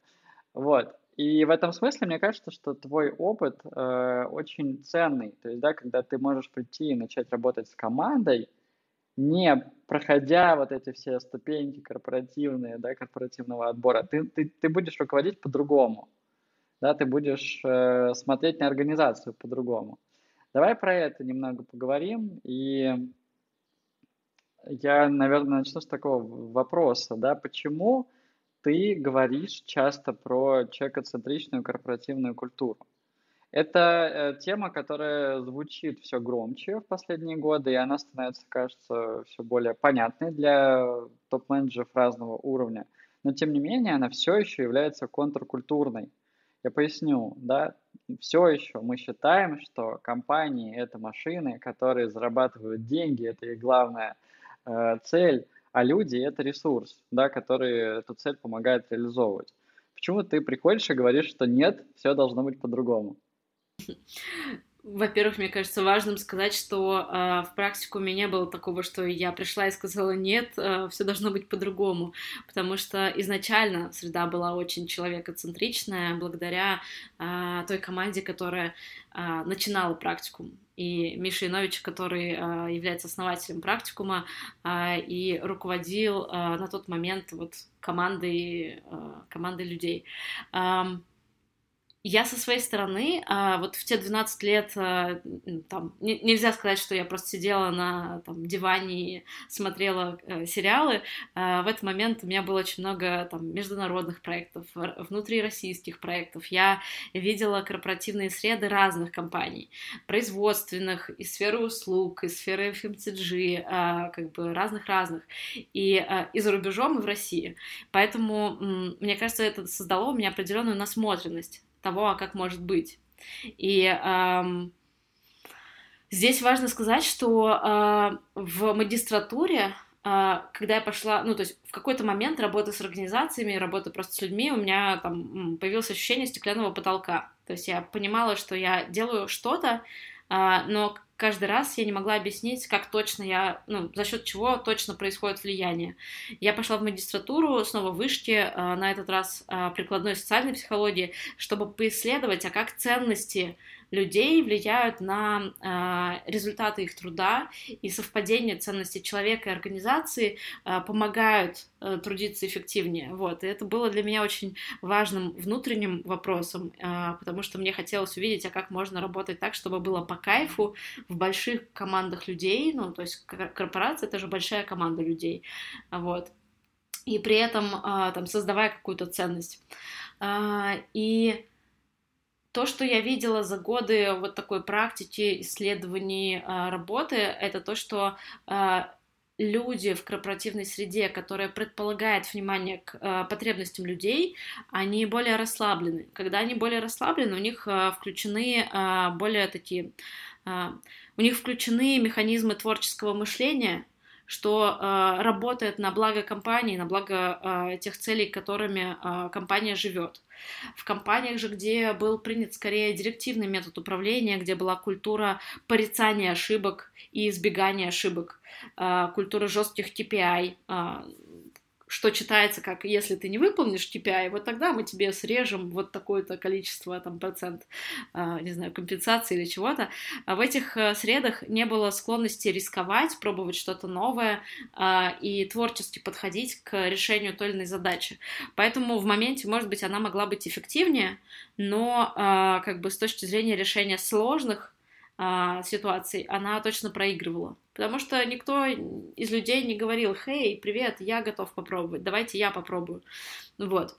Вот. И в этом смысле мне кажется, что твой опыт э, очень ценный. То есть, да, когда ты можешь прийти и начать работать с командой, не проходя вот эти все ступеньки корпоративные, да, корпоративного отбора, ты, ты, ты будешь руководить по-другому. Да, ты будешь э, смотреть на организацию по-другому. Давай про это немного поговорим. И я, наверное, начну с такого вопроса, да, почему ты говоришь часто про человекоцентричную корпоративную культуру? Это э, тема, которая звучит все громче в последние годы, и она становится, кажется, все более понятной для топ-менеджеров разного уровня. Но, тем не менее, она все еще является контркультурной. Я поясню, да, все еще мы считаем, что компании это машины, которые зарабатывают деньги, это их главная э, цель, а люди это ресурс, да, который эту цель помогает реализовывать. Почему ты приходишь и говоришь, что нет, все должно быть по-другому? Во-первых, мне кажется важным сказать, что э, в практикуме не было такого, что я пришла и сказала нет, э, все должно быть по-другому, потому что изначально среда была очень человекоцентричная благодаря э, той команде, которая э, начинала практикум. И Миша Янович, который э, является основателем практикума э, и руководил э, на тот момент вот командой, командой людей. Я со своей стороны, а, вот в те 12 лет, а, там, нельзя сказать, что я просто сидела на там, диване и смотрела э, сериалы. А, в этот момент у меня было очень много там, международных проектов, внутрироссийских проектов. Я видела корпоративные среды разных компаний, производственных, из сферы услуг, из сферы FMCG, как бы разных-разных, и, и за рубежом, и в России. Поэтому, мне кажется, это создало у меня определенную насмотренность того, а как может быть. И эм, здесь важно сказать, что э, в магистратуре э, когда я пошла, ну, то есть в какой-то момент работы с организациями, работы просто с людьми, у меня там появилось ощущение стеклянного потолка. То есть я понимала, что я делаю что-то, а, но каждый раз я не могла объяснить, как точно я, ну, за счет чего точно происходит влияние. Я пошла в магистратуру, снова в вышке, а, на этот раз а, прикладной социальной психологии, чтобы поисследовать, а как ценности людей влияют на э, результаты их труда, и совпадение ценностей человека и организации э, помогают э, трудиться эффективнее. Вот. И это было для меня очень важным внутренним вопросом, э, потому что мне хотелось увидеть, а как можно работать так, чтобы было по кайфу в больших командах людей, ну, то есть корпорация — это же большая команда людей, вот, и при этом э, там создавая какую-то ценность. Э, и то, что я видела за годы вот такой практики исследований а, работы, это то, что а, люди в корпоративной среде, которая предполагает внимание к э, потребностям людей, они более расслаблены. Когда они более расслаблены, у них э, включены э, более такие, у них включены механизмы творческого мышления, что э, работает на благо компании, на благо э, тех целей, которыми э, компания живет. В компаниях же, где был принят скорее директивный метод управления, где была культура порицания ошибок и избегания ошибок, э, культура жестких TPI, э, что читается как «если ты не выполнишь KPI, вот тогда мы тебе срежем вот такое-то количество, там, процент, э, не знаю, компенсации или чего-то». А в этих э, средах не было склонности рисковать, пробовать что-то новое э, и творчески подходить к решению той или иной задачи. Поэтому в моменте, может быть, она могла быть эффективнее, но как бы с точки зрения решения сложных а, ситуаций, она точно проигрывала. Потому что никто из людей не говорил, «Хей, привет, я готов попробовать, давайте я попробую». Вот.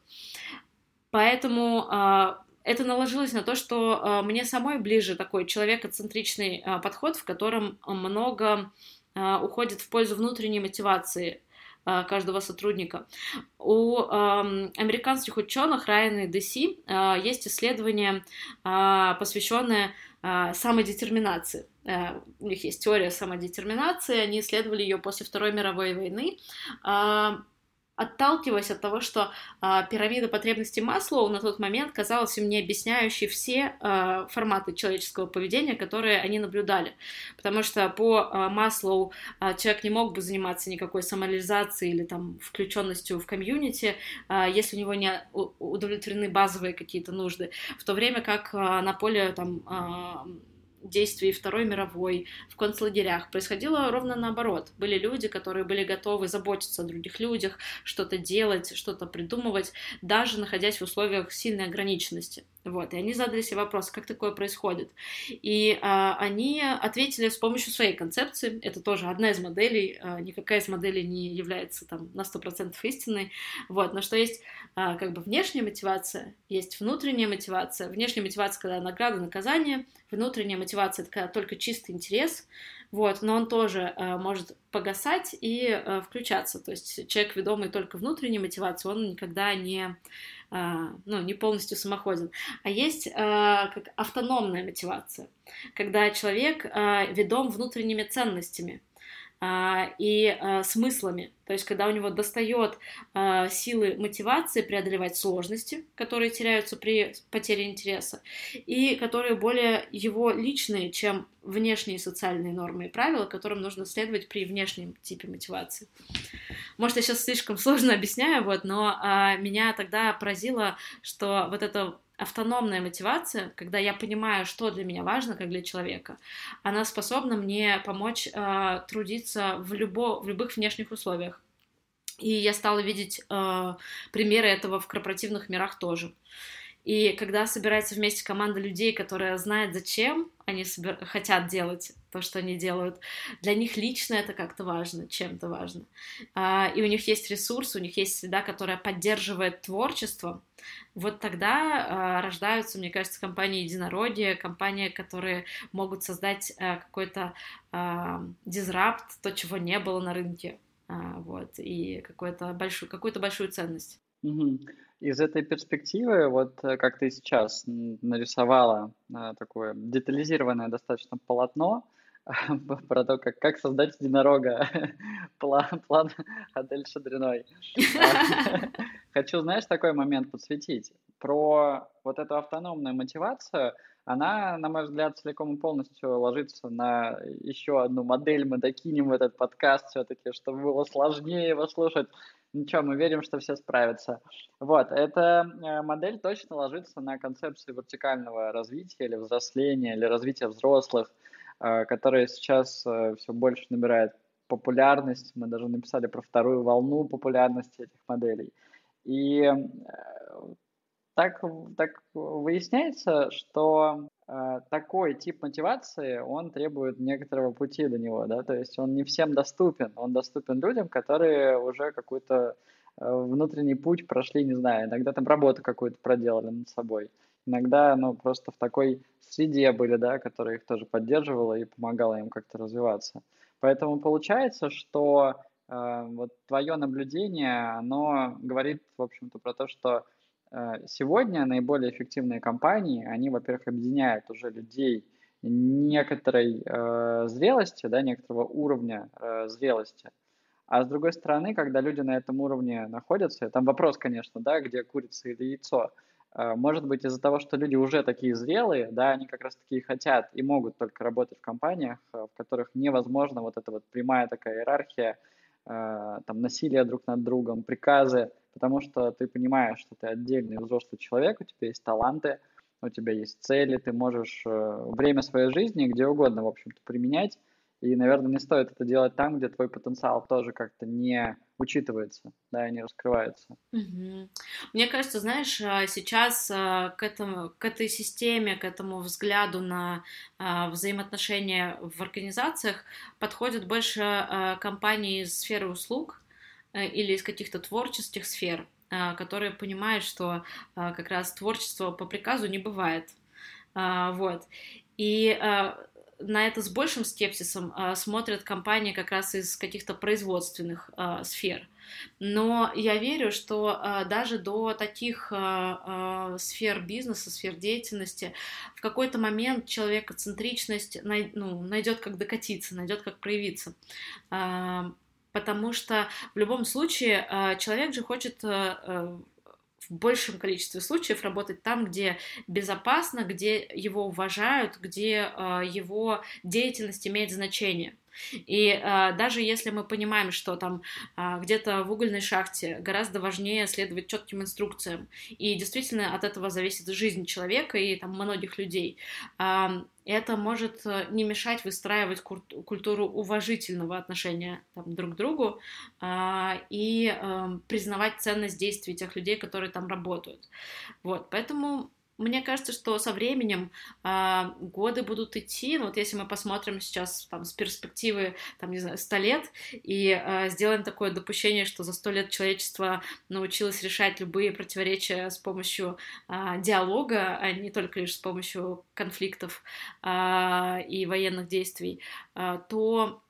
Поэтому а, это наложилось на то, что а, мне самой ближе такой человекоцентричный а, подход, в котором много уходит в пользу внутренней мотивации каждого сотрудника. У американских ученых Райан и Деси есть исследование, посвященное самодетерминации. Э, у них есть теория самодетерминации, они исследовали ее после Второй мировой войны, а, отталкиваясь от того, что э, пирамида потребностей Маслоу на тот момент казалась им не объясняющей все э, форматы человеческого поведения, которые они наблюдали. Потому что по э, Маслоу э, человек не мог бы заниматься никакой самореализацией или там включенностью в комьюнити, э, если у него не удовлетворены базовые какие-то нужды. В то время как э, на поле там э, действий Второй мировой в концлагерях происходило ровно наоборот. Были люди, которые были готовы заботиться о других людях, что-то делать, что-то придумывать, даже находясь в условиях сильной ограниченности. Вот, и они задали себе вопрос, как такое происходит. И а, они ответили с помощью своей концепции. Это тоже одна из моделей. А, никакая из моделей не является там на 100% истинной. Вот, но что есть а, как бы внешняя мотивация, есть внутренняя мотивация. Внешняя мотивация, когда награда, наказание. Внутренняя мотивация, когда только чистый интерес. Вот, но он тоже э, может погасать и э, включаться. То есть человек, ведомый только внутренней мотивацией, он никогда не, э, ну, не полностью самоходен. А есть э, как автономная мотивация, когда человек э, ведом внутренними ценностями. А, и а, смыслами. То есть, когда у него достает а, силы мотивации преодолевать сложности, которые теряются при потере интереса, и которые более его личные, чем внешние социальные нормы и правила, которым нужно следовать при внешнем типе мотивации. Может, я сейчас слишком сложно объясняю, вот, но меня тогда поразило, что вот это автономная мотивация, когда я понимаю, что для меня важно, как для человека, она способна мне помочь э, трудиться в, любо, в любых внешних условиях. И я стала видеть э, примеры этого в корпоративных мирах тоже. И когда собирается вместе команда людей, которые знают, зачем они собир... хотят делать то, что они делают, для них лично это как-то важно, чем-то важно. А, и у них есть ресурс, у них есть среда, которая поддерживает творчество. Вот тогда а, рождаются, мне кажется, компании единородия, компании, которые могут создать а, какой-то дизрапт, то, чего не было на рынке. Вот, и какую-то большую, какую-то большую ценность. Угу. Из этой перспективы, вот э, как ты сейчас нарисовала э, такое детализированное достаточно полотно про то, как, как создать единорога, план, план Адель Шадриной. Хочу, знаешь, такой момент подсветить. Про вот эту автономную мотивацию, она, на мой взгляд, целиком и полностью ложится на еще одну модель. Мы докинем в этот подкаст все-таки, чтобы было сложнее его слушать. Ничего, мы верим, что все справятся. Вот, эта э, модель точно ложится на концепцию вертикального развития или взросления, или развития взрослых, э, которая сейчас э, все больше набирает популярность. Мы даже написали про вторую волну популярности этих моделей. И так, так выясняется, что э, такой тип мотивации, он требует некоторого пути до него, да, то есть он не всем доступен, он доступен людям, которые уже какой-то э, внутренний путь прошли, не знаю, иногда там работу какую-то проделали над собой, иногда, ну, просто в такой среде были, да, которая их тоже поддерживала и помогала им как-то развиваться. Поэтому получается, что э, вот твое наблюдение, оно говорит, в общем-то, про то, что сегодня наиболее эффективные компании, они, во-первых, объединяют уже людей некоторой э, зрелости, да, некоторого уровня э, зрелости. А с другой стороны, когда люди на этом уровне находятся, там вопрос, конечно, да, где курица или яйцо, э, может быть из-за того, что люди уже такие зрелые, да, они как раз таки хотят и могут только работать в компаниях, э, в которых невозможно вот эта вот прямая такая иерархия, э, там насилие друг над другом, приказы, потому что ты понимаешь, что ты отдельный взрослый человек, у тебя есть таланты, у тебя есть цели, ты можешь э, время своей жизни где угодно, в общем-то, применять, и, наверное, не стоит это делать там, где твой потенциал тоже как-то не учитывается, да, и не раскрывается. Угу. Мне кажется, знаешь, а, сейчас а, к, этому, к этой системе, к этому взгляду на взаимоотношения в организациях подходят больше компании из сферы услуг, Э, или из каких-то творческих сфер, э, которые понимают, что э, как раз творчество по приказу не бывает. Вот. И на это с большим скепсисом смотрят компании как раз из каких-то производственных сфер. Но я верю, что даже до таких сфер бизнеса, сфер деятельности в какой-то момент человекоцентричность ну, найдет как докатиться, найдет как проявиться потому что в любом случае э, человек же хочет э, э, в большем количестве случаев работать там, где безопасно, где его уважают, где его деятельность имеет значение. И э, даже если мы понимаем, что там э, где-то в угольной шахте гораздо важнее следовать четким инструкциям, и действительно от этого зависит жизнь человека и там многих людей, э, это может не мешать выстраивать культуру уважительного отношения там, друг к другу э, и э, признавать ценность действий тех людей, которые там работают. Вот, поэтому мне кажется, что со временем э, годы будут идти. Ну, вот если мы посмотрим сейчас там с перспективы, там, не знаю, 100 лет и э, сделаем такое допущение, что за 100 лет человечество научилось решать любые противоречия с помощью э, диалога, а не только лишь с помощью конфликтов э, и военных действий, э, то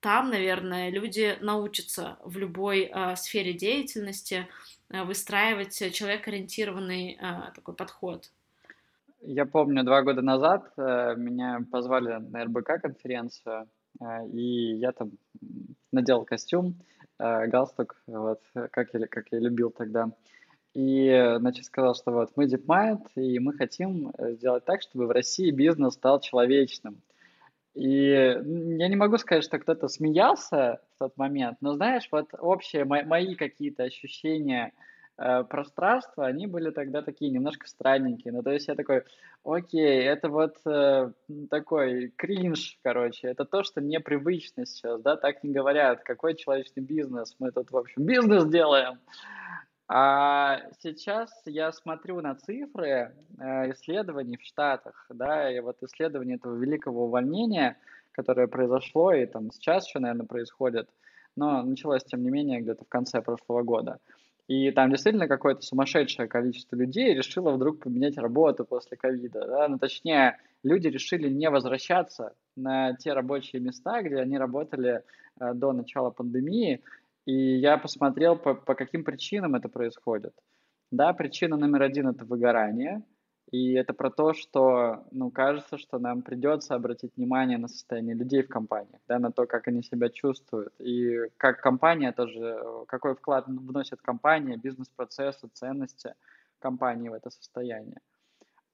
там, наверное, люди научатся в любой э, сфере деятельности выстраивать человек-ориентированный э, такой подход? Я помню, два года назад э, меня позвали на РБК конференцию, и я там надел костюм, галстук, вот, как я, как я любил тогда. И, значит, сказал, что вот мы DeepMind, и мы хотим сделать так, чтобы в России бизнес стал человечным. И я не могу сказать, что кто-то смеялся в тот момент, но знаешь, вот общие мои какие-то ощущения э, пространства, они были тогда такие немножко странненькие. Ну, то есть я такой, окей, это вот э, такой кринж, короче, это то, что непривычно сейчас, да, так не говорят, какой человечный бизнес, мы тут, в общем, бизнес делаем. А сейчас я смотрю на цифры э, исследований в Штатах, да, и вот исследование этого великого увольнения, которое произошло, и там сейчас еще, наверное, происходит, но началось, тем не менее, где-то в конце прошлого года. И там действительно какое-то сумасшедшее количество людей решило вдруг поменять работу после ковида. Да? Ну, точнее, люди решили не возвращаться на те рабочие места, где они работали э, до начала пандемии, и я посмотрел, по, по каким причинам это происходит. Да, причина номер один – это выгорание. И это про то, что, ну, кажется, что нам придется обратить внимание на состояние людей в компаниях, да, на то, как они себя чувствуют. И как компания тоже, какой вклад вносит компания, бизнес-процессы, ценности компании в это состояние.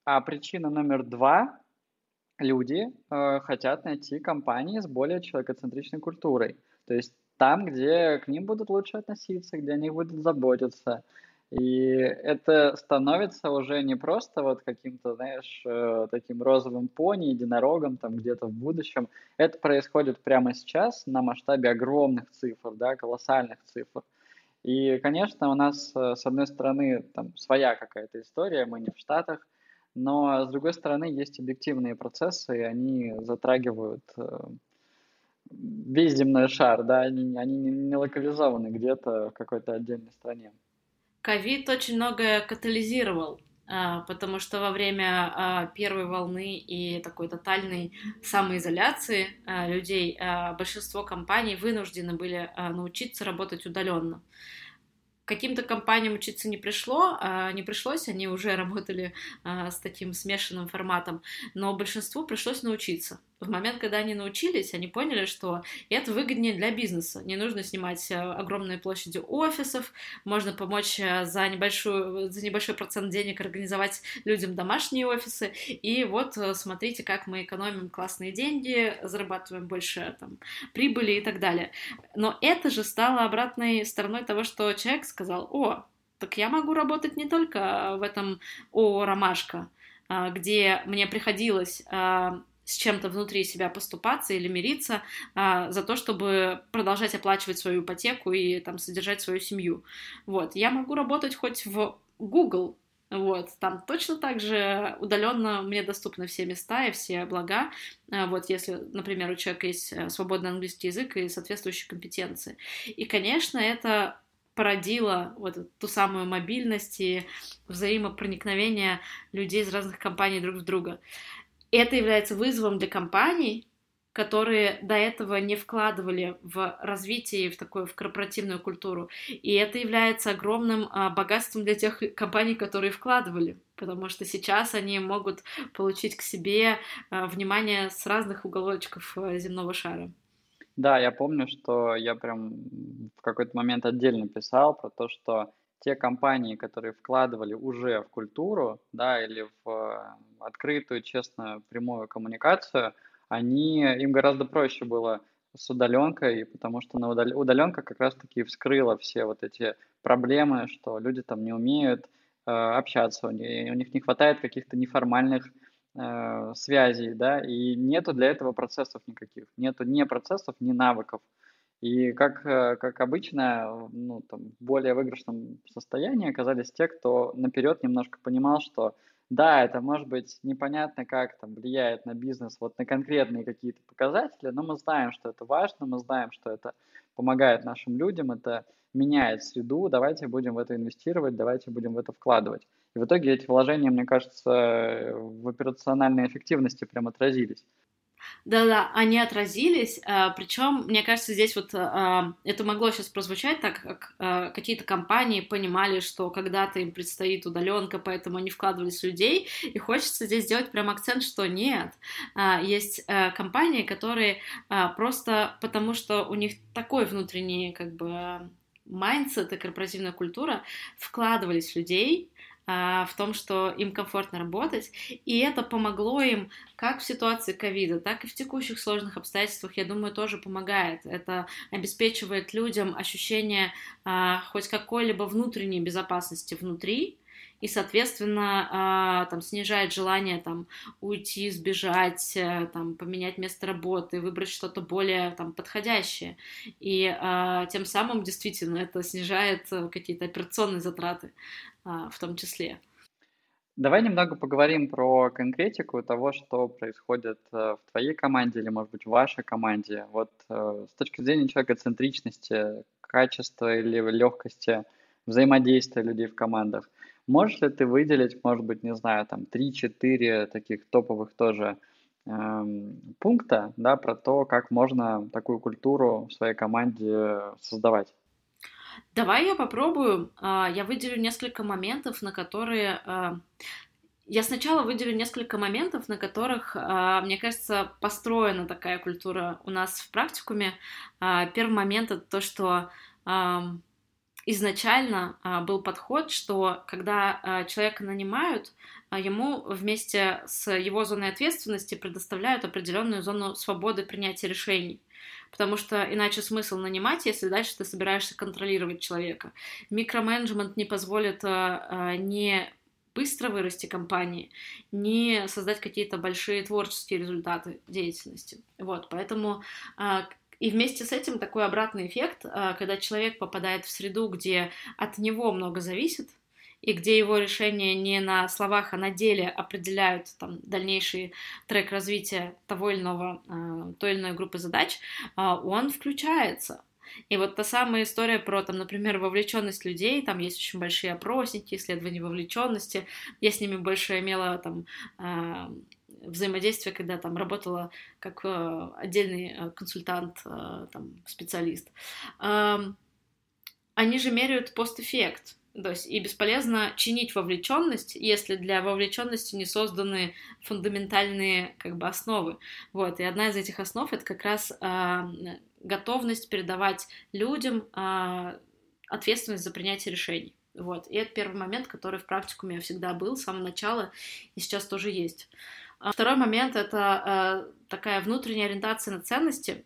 А причина номер два – люди э, хотят найти компании с более человекоцентричной культурой. То есть там, где к ним будут лучше относиться, где они будут заботиться. И это становится уже не просто вот каким-то, знаешь, э, таким розовым пони, единорогом там где-то в будущем. Это происходит прямо сейчас на масштабе огромных цифр, да, колоссальных цифр. И, конечно, у нас, э, с одной стороны, там своя какая-то история, мы не в Штатах, но, с другой стороны, есть объективные процессы, и они затрагивают э, весь земной шар, да, они, они не локализованы где-то в какой-то отдельной стране. Ковид очень многое катализировал, а, потому что во время а, первой волны и такой тотальной самоизоляции а, людей большинство компаний вынуждены были научиться работать удаленно каким-то компаниям учиться не пришло, не пришлось, они уже работали с таким смешанным форматом, но большинству пришлось научиться. В момент, когда они научились, они поняли, что это выгоднее для бизнеса. Не нужно снимать а, огромные площади офисов, можно помочь за, небольшую, за небольшой процент денег организовать людям домашние офисы. И вот смотрите, как мы экономим классные деньги, зарабатываем больше там, прибыли и так далее. Но это же стало обратной стороной того, что человек сказал, о, так я могу работать не только в этом ООО «Ромашка», а, где мне приходилось а, с чем-то внутри себя поступаться или мириться а, за то, чтобы продолжать оплачивать свою ипотеку и там содержать свою семью. Вот, я могу работать хоть в Google, вот, там точно так же удаленно мне доступны все места и все блага. Вот, если, например, у человека есть э, свободный английский язык и соответствующие компетенции. И, конечно, это породила вот ту самую мобильность и взаимопроникновение людей из разных компаний друг в друга. Это является вызовом для компаний, которые до этого не вкладывали в развитие, в такую в корпоративную культуру. И это является огромным а, богатством для тех компаний, которые вкладывали, потому что сейчас они могут получить к себе а, внимание с разных уголочков а, земного шара. Да, я помню, что я прям в какой-то момент отдельно писал про то, что те компании, которые вкладывали уже в культуру, да, или в открытую, честную, прямую коммуникацию, они, им гораздо проще было с удаленкой, потому что на удал... удаленка как раз-таки вскрыла все вот эти проблемы, что люди там не умеют э, общаться, у них, у них не хватает каких-то неформальных э, связей, да, и нету для этого процессов никаких, нету ни процессов, ни навыков. И как, э, как обычно, ну, там, в более выигрышном состоянии оказались те, кто наперед немножко понимал, что да, это может быть непонятно, как там влияет на бизнес, вот на конкретные какие-то показатели, но мы знаем, что это важно, мы знаем, что это помогает нашим людям, это меняет среду, давайте будем в это инвестировать, давайте будем в это вкладывать. И в итоге эти вложения, мне кажется, в операциональной эффективности прям отразились. Да-да, они отразились, а, причем, мне кажется, здесь вот а, это могло сейчас прозвучать так, как какие-то компании понимали, что когда-то им предстоит удаленка, поэтому они вкладывались в людей, и хочется здесь сделать прям акцент, что нет, есть компании, которые просто потому, что у них такой внутренний как бы mindset и корпоративная культура вкладывались в людей, в том, что им комфортно работать, и это помогло им как в ситуации ковида, так и в текущих сложных обстоятельствах, я думаю, тоже помогает. Это обеспечивает людям ощущение а, хоть какой-либо внутренней безопасности внутри, и, соответственно, там, снижает желание там, уйти, сбежать, э, там, поменять место работы, выбрать что-то более там, подходящее. И тем самым действительно это снижает э, какие-то операционные затраты в том числе. Давай немного поговорим про конкретику того, что происходит э, в твоей команде или, может быть, в вашей команде. Вот с точки зрения человека-центричности, качества или легкости взаимодействия людей в командах, можешь ли ты выделить, может быть, не знаю, там 3-4 таких топовых тоже эм, пункта, да, про то, как можно такую культуру в своей команде создавать? Давай я попробую. А, я выделю несколько моментов, на которые... А, я сначала выделю несколько моментов, на которых, а, мне кажется, построена такая культура у нас в практикуме. Первый момент — это то, что изначально был подход, что когда человека нанимают, ему вместе с его зоной ответственности предоставляют определенную зону свободы принятия решений потому что иначе смысл нанимать, если дальше ты собираешься контролировать человека. Микроменеджмент не позволит а, не быстро вырасти компании, не создать какие-то большие творческие результаты деятельности. Вот, поэтому а, и вместе с этим такой обратный эффект, а, когда человек попадает в среду, где от него много зависит, и где его решения не на словах, а на деле определяют там, дальнейший трек развития того или иного, э, той или иной группы задач, э, он включается. И вот та самая история про, там, например, вовлеченность людей, там есть очень большие опросники, исследования вовлеченности. Я с ними больше имела там э, взаимодействие, когда там работала как э, отдельный э, консультант, э, там, специалист. Они же меряют постэффект. То есть и бесполезно чинить вовлеченность, если для вовлеченности не созданы фундаментальные как бы основы. Вот. И одна из этих основ это как раз э, готовность передавать людям э, ответственность за принятие решений. Вот. И это первый момент, который в практикуме всегда был с самого начала и сейчас тоже есть. Второй момент это э, такая внутренняя ориентация на ценности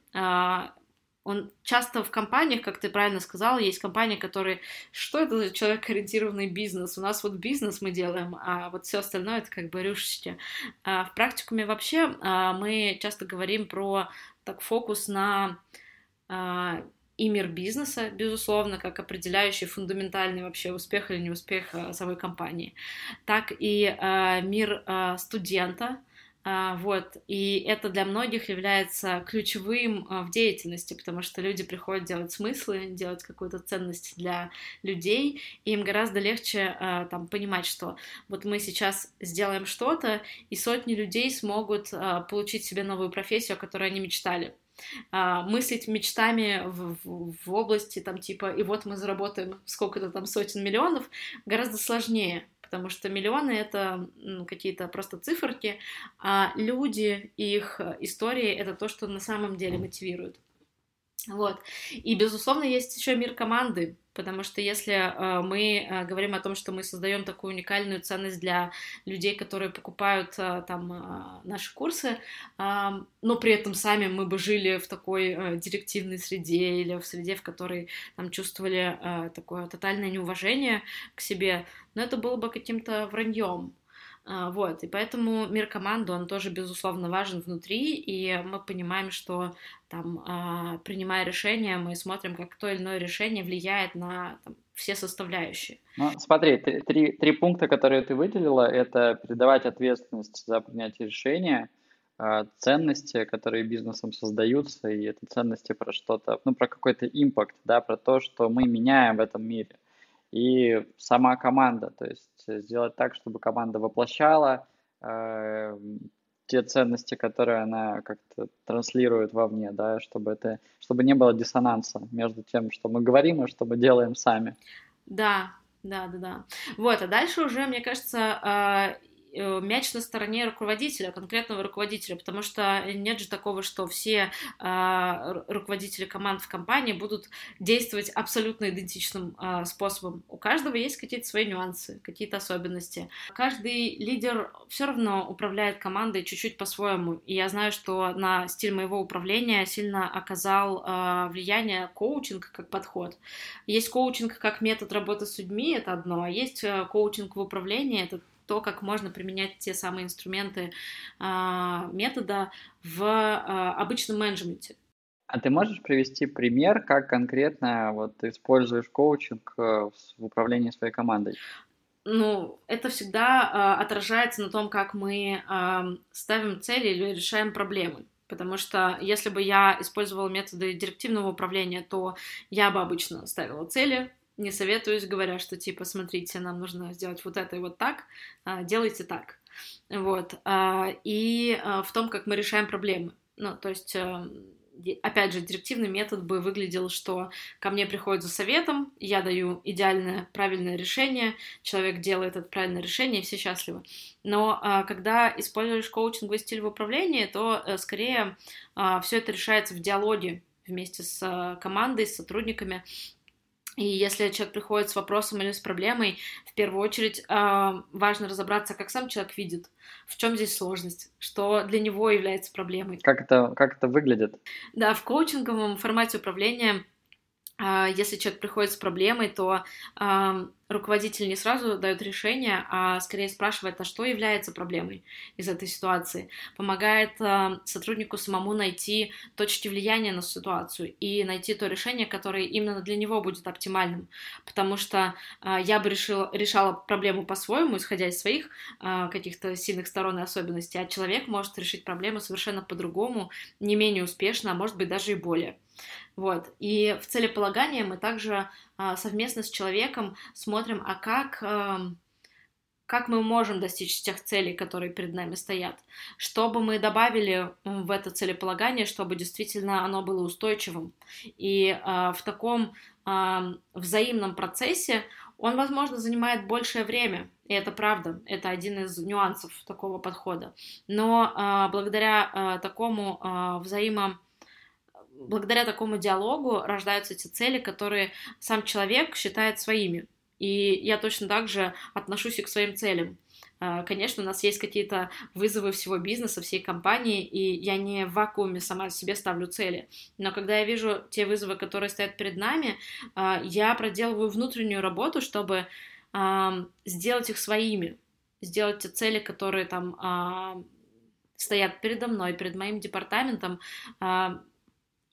он часто в компаниях, как ты правильно сказала, есть компании, которые, что это за человек-ориентированный бизнес? У нас вот бизнес мы делаем, а вот все остальное это как бы рюшечки. А в практикуме вообще а, мы часто говорим про так фокус на а, и мир бизнеса, безусловно, как определяющий фундаментальный вообще успех или неуспех а, самой компании, так и э, мир э, студента, а, вот, и это для многих является ключевым а, в деятельности, потому что люди приходят делать смыслы, делать какую-то ценность для людей, и им гораздо легче а, там понимать, что вот мы сейчас сделаем что-то, и сотни людей смогут получить себе новую профессию, о которой они мечтали. мыслить мечтами в, в, в области там типа и вот мы заработаем сколько-то там сотен миллионов гораздо сложнее, потому что миллионы — это ну, какие-то просто циферки, а люди, их истории — это то, что на самом деле мотивирует. Вот. И, безусловно, есть еще мир команды, потому что если э, мы э, говорим о том, что мы создаем такую уникальную ценность для людей, которые покупают э, там э, наши курсы, но при этом сами мы бы жили в такой директивной среде или в среде, в которой там чувствовали такое тотальное неуважение к себе, но это было бы каким-то враньем. А, вот, и поэтому мир команды, он тоже, безусловно, важен внутри, и мы понимаем, что там, а, принимая решение, мы смотрим, как то или иное решение влияет на там, все составляющие. Ну, смотри, три, три, три пункта, которые ты выделила, это передавать ответственность за принятие решения, а, ценности, которые бизнесом создаются, и это ценности про что-то, ну, про какой-то импакт, да, про то, что мы меняем в этом мире и сама команда, то есть сделать так, чтобы команда воплощала э, те ценности, которые она как-то транслирует вовне, да, чтобы это, чтобы не было диссонанса между тем, что мы говорим и что мы делаем сами. Да, да, да, да. Вот, а дальше уже, мне кажется, э, мяч на стороне руководителя, конкретного руководителя, потому что нет же такого, что все э, руководители команд в компании будут действовать абсолютно идентичным э, способом. У каждого есть какие-то свои нюансы, какие-то особенности. Каждый лидер все равно управляет командой чуть-чуть по-своему, и я знаю, что на стиль моего управления сильно оказал э, влияние коучинг как подход. Есть коучинг как метод работы с людьми, это одно, а есть э, коучинг в управлении, это то, как можно применять те самые инструменты а, метода в а, обычном менеджменте. А ты можешь привести пример, как конкретно вот ты используешь коучинг э, в управлении своей командой? Ну, это всегда а, отражается на том, как мы а, ставим цели или решаем проблемы. Потому что если бы я использовала методы директивного управления, то я бы обычно ставила цели, не советуюсь, говоря, что типа, смотрите, нам нужно сделать вот это и вот так, а, делайте так. Вот. А, и а, в том, как мы решаем проблемы. Ну, то есть, опять же, директивный метод бы выглядел, что ко мне приходят за советом, я даю идеальное, правильное решение, человек делает это правильное решение, и все счастливы. Но когда используешь коучинговый стиль в управлении, то э, скорее все это решается в диалоге вместе с командой, с сотрудниками, и если человек приходит с вопросом или с проблемой, в первую очередь э, важно разобраться, как сам человек видит, в чем здесь сложность, что для него является проблемой. Как это, как это выглядит? Да, в коучинговом формате управления если человек приходит с проблемой, то э, руководитель не сразу дает решение, а скорее спрашивает, а что является проблемой из этой ситуации. Помогает э, сотруднику самому найти точки влияния на ситуацию и найти то решение, которое именно для него будет оптимальным. Потому что э, я бы решила, решала проблему по-своему, исходя из своих э, каких-то сильных сторон и особенностей, а человек может решить проблему совершенно по-другому, не менее успешно, а может быть даже и более. Вот. И в целеполагании мы также а, совместно с человеком смотрим, а как, а, как мы можем достичь тех целей, которые перед нами стоят. Чтобы мы добавили в это целеполагание, чтобы действительно оно было устойчивым. И а, в таком а, взаимном процессе он, возможно, занимает большее время, и это правда, это один из нюансов такого подхода. Но а, благодаря а, такому а, взаимо благодаря такому диалогу рождаются эти цели, которые сам человек считает своими. И я точно так же отношусь и к своим целям. А, конечно, у нас есть какие-то вызовы всего бизнеса, всей компании, и я не в вакууме сама себе ставлю цели. Но когда я вижу те вызовы, которые стоят перед нами, а, я проделываю внутреннюю работу, чтобы сделать их своими, сделать те цели, которые там а, стоят передо мной, перед моим департаментом,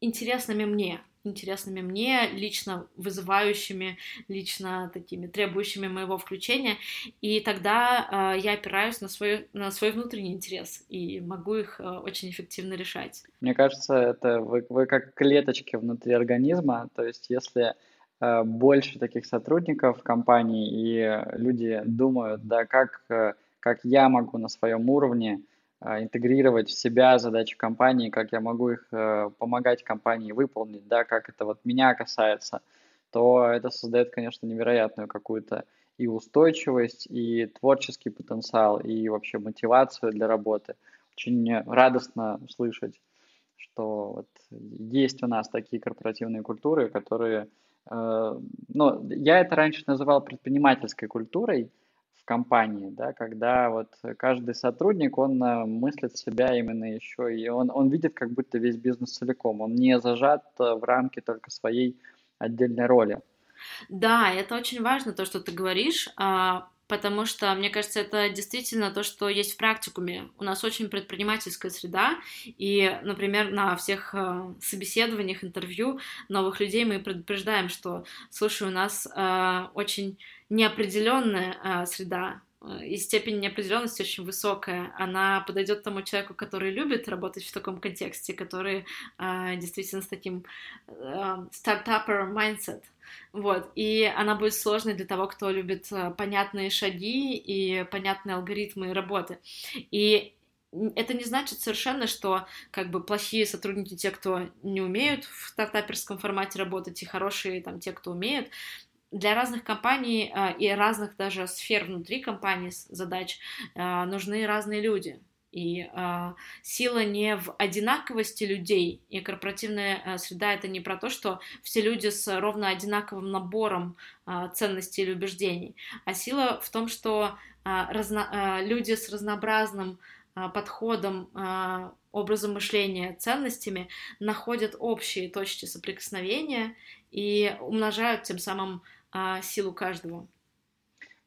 интересными мне, интересными мне, лично вызывающими, лично такими требующими моего включения, и тогда э, я опираюсь на свой, на свой внутренний интерес и могу их э, очень эффективно решать. Мне кажется, это вы, вы как клеточки внутри организма, то есть если э, больше таких сотрудников компании, и люди думают, да, как, э, как я могу на своем уровне интегрировать в себя задачи компании, как я могу их э, помогать компании выполнить, да, как это вот меня касается, то это создает, конечно, невероятную какую-то и устойчивость, и творческий потенциал, и вообще мотивацию для работы. Очень радостно слышать, что вот есть у нас такие корпоративные культуры, которые, э, ну, я это раньше называл предпринимательской культурой, компании, да, когда вот каждый сотрудник, он э, мыслит себя именно еще, и он, он видит как будто весь бизнес целиком, он не зажат э, в рамки только своей отдельной роли. Да, это очень важно, то, что ты говоришь, а, потому что, мне кажется, это действительно то, что есть в практикуме. У нас очень предпринимательская среда, и, например, на всех э, собеседованиях, интервью новых людей мы предупреждаем, что, слушай, у нас очень неопределенная а, среда, э, и степень неопределенности очень высокая. Она подойдет тому человеку, который любит работать в таком контексте, который а, действительно с таким а, стартапер mindset. Вот, и она будет сложной для того, кто любит а, понятные шаги и понятные алгоритмы работы. И это не значит совершенно, что как бы плохие сотрудники те, кто не умеют в стартаперском формате работать, и хорошие там те, кто умеют. Для разных компаний и разных даже сфер внутри компании задач нужны разные люди. И э, сила не в одинаковости людей, и корпоративная э, среда это не про то, что все люди с ровно одинаковым набором э, ценностей или убеждений, а сила в том, что э, разно, э, люди с разнообразным э, подходом, э, образом мышления, ценностями находят общие точки соприкосновения и умножают тем самым э, силу каждого.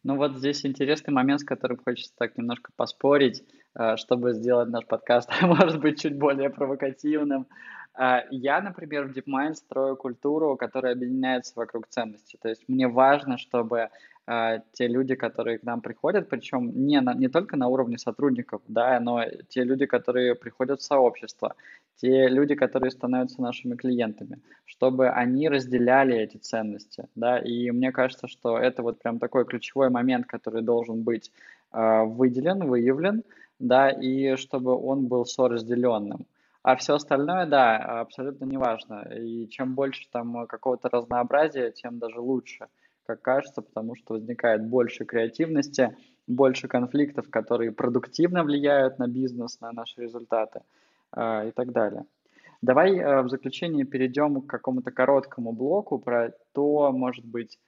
Ну вот здесь интересный момент, с которым хочется так немножко поспорить. Э, чтобы сделать наш подкаст, может быть, чуть более провокативным. Э, я, например, в DeepMind строю культуру, которая объединяется вокруг ценностей. То есть мне важно, чтобы э, те люди, которые к нам приходят, причем не, на, не только на уровне сотрудников, да, но те люди, которые приходят в сообщество, те люди, которые становятся нашими клиентами, чтобы они разделяли эти ценности, да, и мне кажется, что это вот прям такой ключевой момент, который должен быть выделен, выявлен, да, и чтобы он был соразделенным. А все остальное, да, абсолютно неважно. И чем больше там какого-то разнообразия, тем даже лучше, как кажется, потому что возникает больше креативности, больше конфликтов, которые продуктивно влияют на бизнес, на наши результаты э, и так далее. Давай э, в заключение перейдем к какому-то короткому блоку про то, может быть,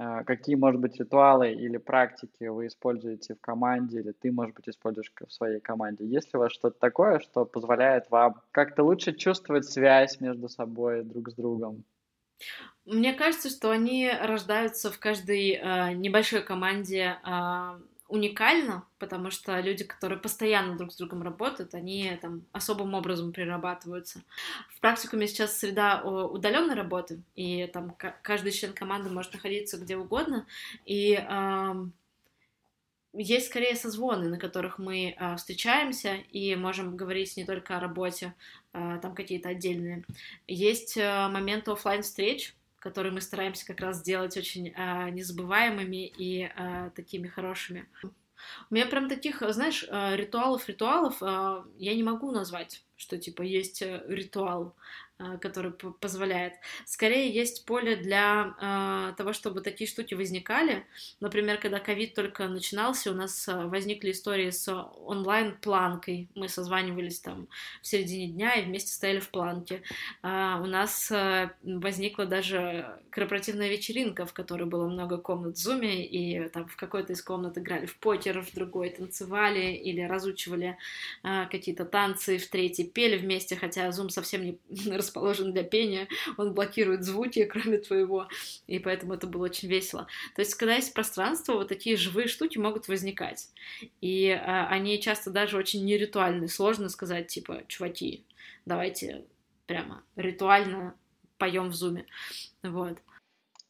а, какие, может быть, ритуалы или практики вы используете в команде, или ты, может быть, используешь в своей команде? Есть ли у вас что-то такое, что позволяет вам как-то лучше чувствовать связь между собой, друг с другом? Мне кажется, что они рождаются в каждой э, небольшой команде э, уникально, потому что люди, которые постоянно друг с другом работают, они там особым образом прирабатываются. В практикуме сейчас среда удаленной работы, и там каждый член команды может находиться где угодно, и э, есть скорее созвоны, на которых мы э, встречаемся и можем говорить не только о работе, там какие-то отдельные. Есть э, моменты офлайн встреч, которые мы стараемся как раз сделать очень э, незабываемыми и э, такими хорошими. У меня прям таких, знаешь, ритуалов-ритуалов э, я не могу назвать, что типа есть э, ритуал. Э, который позволяет. Скорее есть поле для э, того, чтобы такие штуки возникали. Например, когда ковид только начинался, у нас э, возникли истории с онлайн-планкой. Мы созванивались там в середине дня и вместе стояли в планке. У нас возникла даже корпоративная вечеринка, в которой было много комнат в Зуме, и там в какой-то из комнат играли в покер, в другой танцевали или разучивали какие-то танцы, в третьей пели вместе, хотя Zoom совсем не расположен для пения, он блокирует звуки, кроме твоего, и поэтому это было очень весело. То есть, когда есть пространство, вот такие живые штуки могут возникать, и а, они часто даже очень неритуальные, сложно сказать, типа, чуваки, давайте прямо ритуально поем в зуме, вот.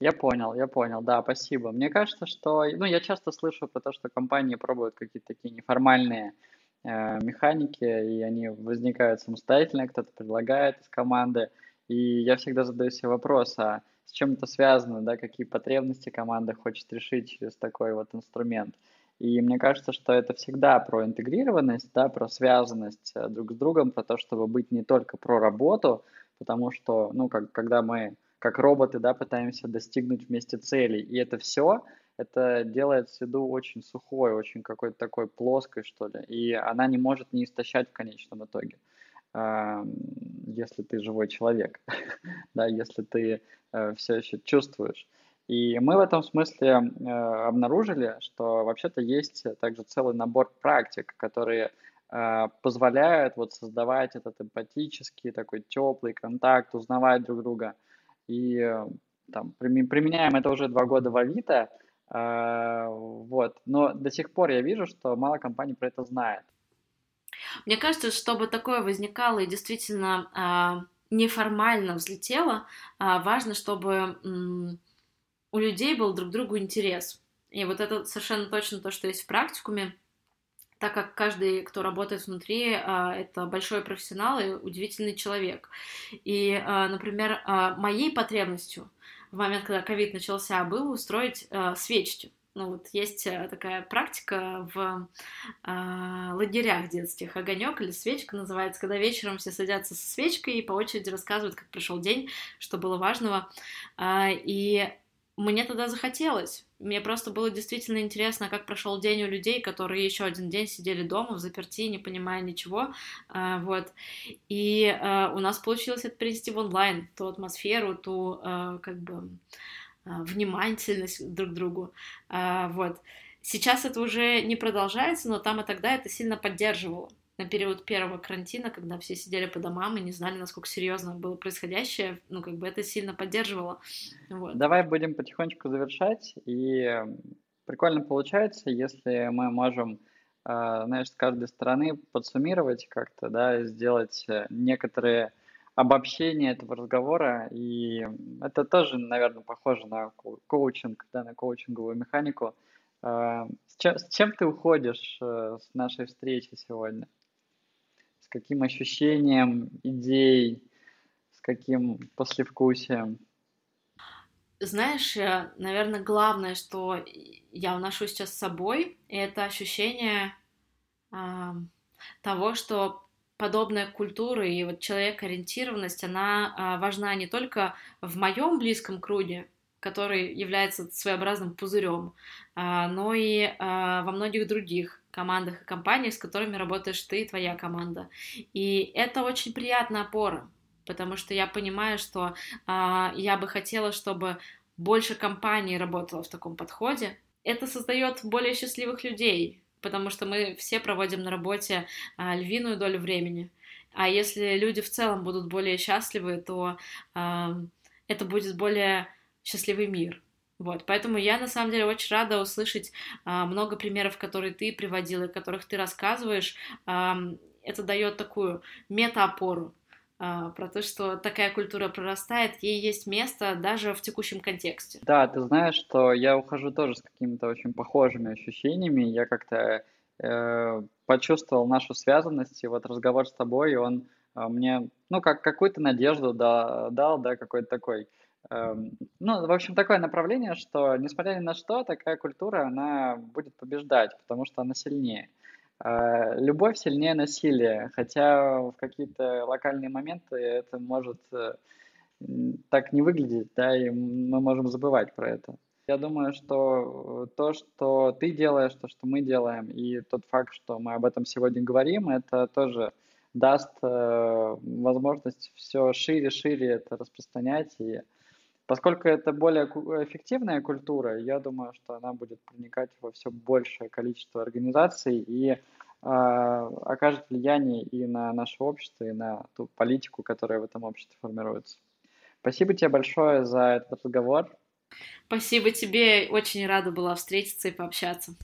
Я понял, я понял, да, спасибо. Мне кажется, что, ну, я часто слышу про то, что компании пробуют какие-то такие неформальные Э, механики, и они возникают самостоятельно, кто-то предлагает из команды. И я всегда задаю себе вопрос, а с чем это связано, да, какие потребности команда хочет решить через такой вот инструмент. И мне кажется, что это всегда про интегрированность, да, про связанность э, друг с другом, про то, чтобы быть не только про работу, потому что, ну, как, когда мы как роботы, да, пытаемся достигнуть вместе целей, и это все, это делает среду очень сухой, очень какой-то такой плоской, что ли, и она не может не истощать в конечном итоге, если ты живой человек, да, если ты э, все еще чувствуешь. И мы в этом смысле э, обнаружили, что вообще-то есть также целый набор практик, которые э, позволяют вот создавать этот эмпатический, такой теплый контакт, узнавать друг друга. И там, применяем это уже два года в Авито, вот. Но до сих пор я вижу, что мало компаний про это знает. Мне кажется, чтобы такое возникало и действительно а, неформально взлетело, а, важно, чтобы у людей был друг другу интерес. И вот это совершенно точно то, что есть в практикуме, так как каждый, кто работает внутри, это большой профессионал и удивительный человек. И, например, моей потребностью в момент, когда ковид начался, было устроить э, свечки. Ну вот есть э, такая практика в э, лагерях детских. Огонек или свечка называется, когда вечером все садятся со свечкой и по очереди рассказывают, как прошел день, что было важного. Э, и мне тогда захотелось. Мне просто было действительно интересно, как прошел день у людей, которые еще один день сидели дома в заперти, не понимая ничего, а, вот. И а, у нас получилось это перенести в онлайн, ту атмосферу, ту, а, как бы, внимательность друг к другу, вот. Сейчас это уже не продолжается, но там и тогда это сильно поддерживало на период первого карантина, когда все сидели по домам и не знали, насколько серьезно было происходящее, ну, как бы это сильно поддерживало. Вот. Давай будем потихонечку завершать, и прикольно получается, если мы можем, а, знаешь, с каждой стороны подсуммировать как-то, да, сделать э, некоторые обобщения этого разговора, и это тоже, наверное, похоже на коучинг, да, на коучинговую механику. А, с чем, с чем ты уходишь э, с нашей встречи сегодня? С каким ощущением, идей, с каким послевкусием? Знаешь, э, наверное, главное, что я уношу сейчас с собой, это ощущение э, того, что подобная культура и вот человек-ориентированность, она э, важна не только в моем близком круге, который является своеобразным пузырем, а, но и а, во многих других командах и компаниях, с которыми работаешь ты и твоя команда. И это очень приятная опора, потому что я понимаю, что а, я бы хотела, чтобы больше компаний работало в таком подходе. Это создает более счастливых людей, потому что мы все проводим на работе львиную долю времени. А если люди в целом будут более счастливы, то это будет более счастливый мир. Вот, поэтому я на самом деле очень рада услышать а, много примеров, которые ты приводила, о которых ты рассказываешь. А, это дает такую метаопору а, про то, что такая культура прорастает, ей есть место даже в текущем контексте. Да, ты знаешь, что я ухожу тоже с какими-то очень похожими ощущениями. Я как-то э, почувствовал нашу связанность, и вот разговор с тобой, он э, мне, ну, как какую-то надежду да, дал, да, какой-то такой ну, в общем, такое направление, что, несмотря ни на что, такая культура, она будет побеждать, потому что она сильнее. Э, любовь сильнее насилия, хотя в какие-то локальные моменты это может э, так не выглядеть, да, и мы можем забывать про это. Я думаю, что то, что ты делаешь, то, что мы делаем, и тот факт, что мы об этом сегодня говорим, это тоже даст э, возможность все шире, шире это распространять и Поскольку это более эффективная культура, я думаю, что она будет проникать во все большее количество организаций и э, окажет влияние и на наше общество, и на ту политику, которая в этом обществе формируется. Спасибо тебе большое за этот разговор. Спасибо тебе, очень рада была встретиться и пообщаться.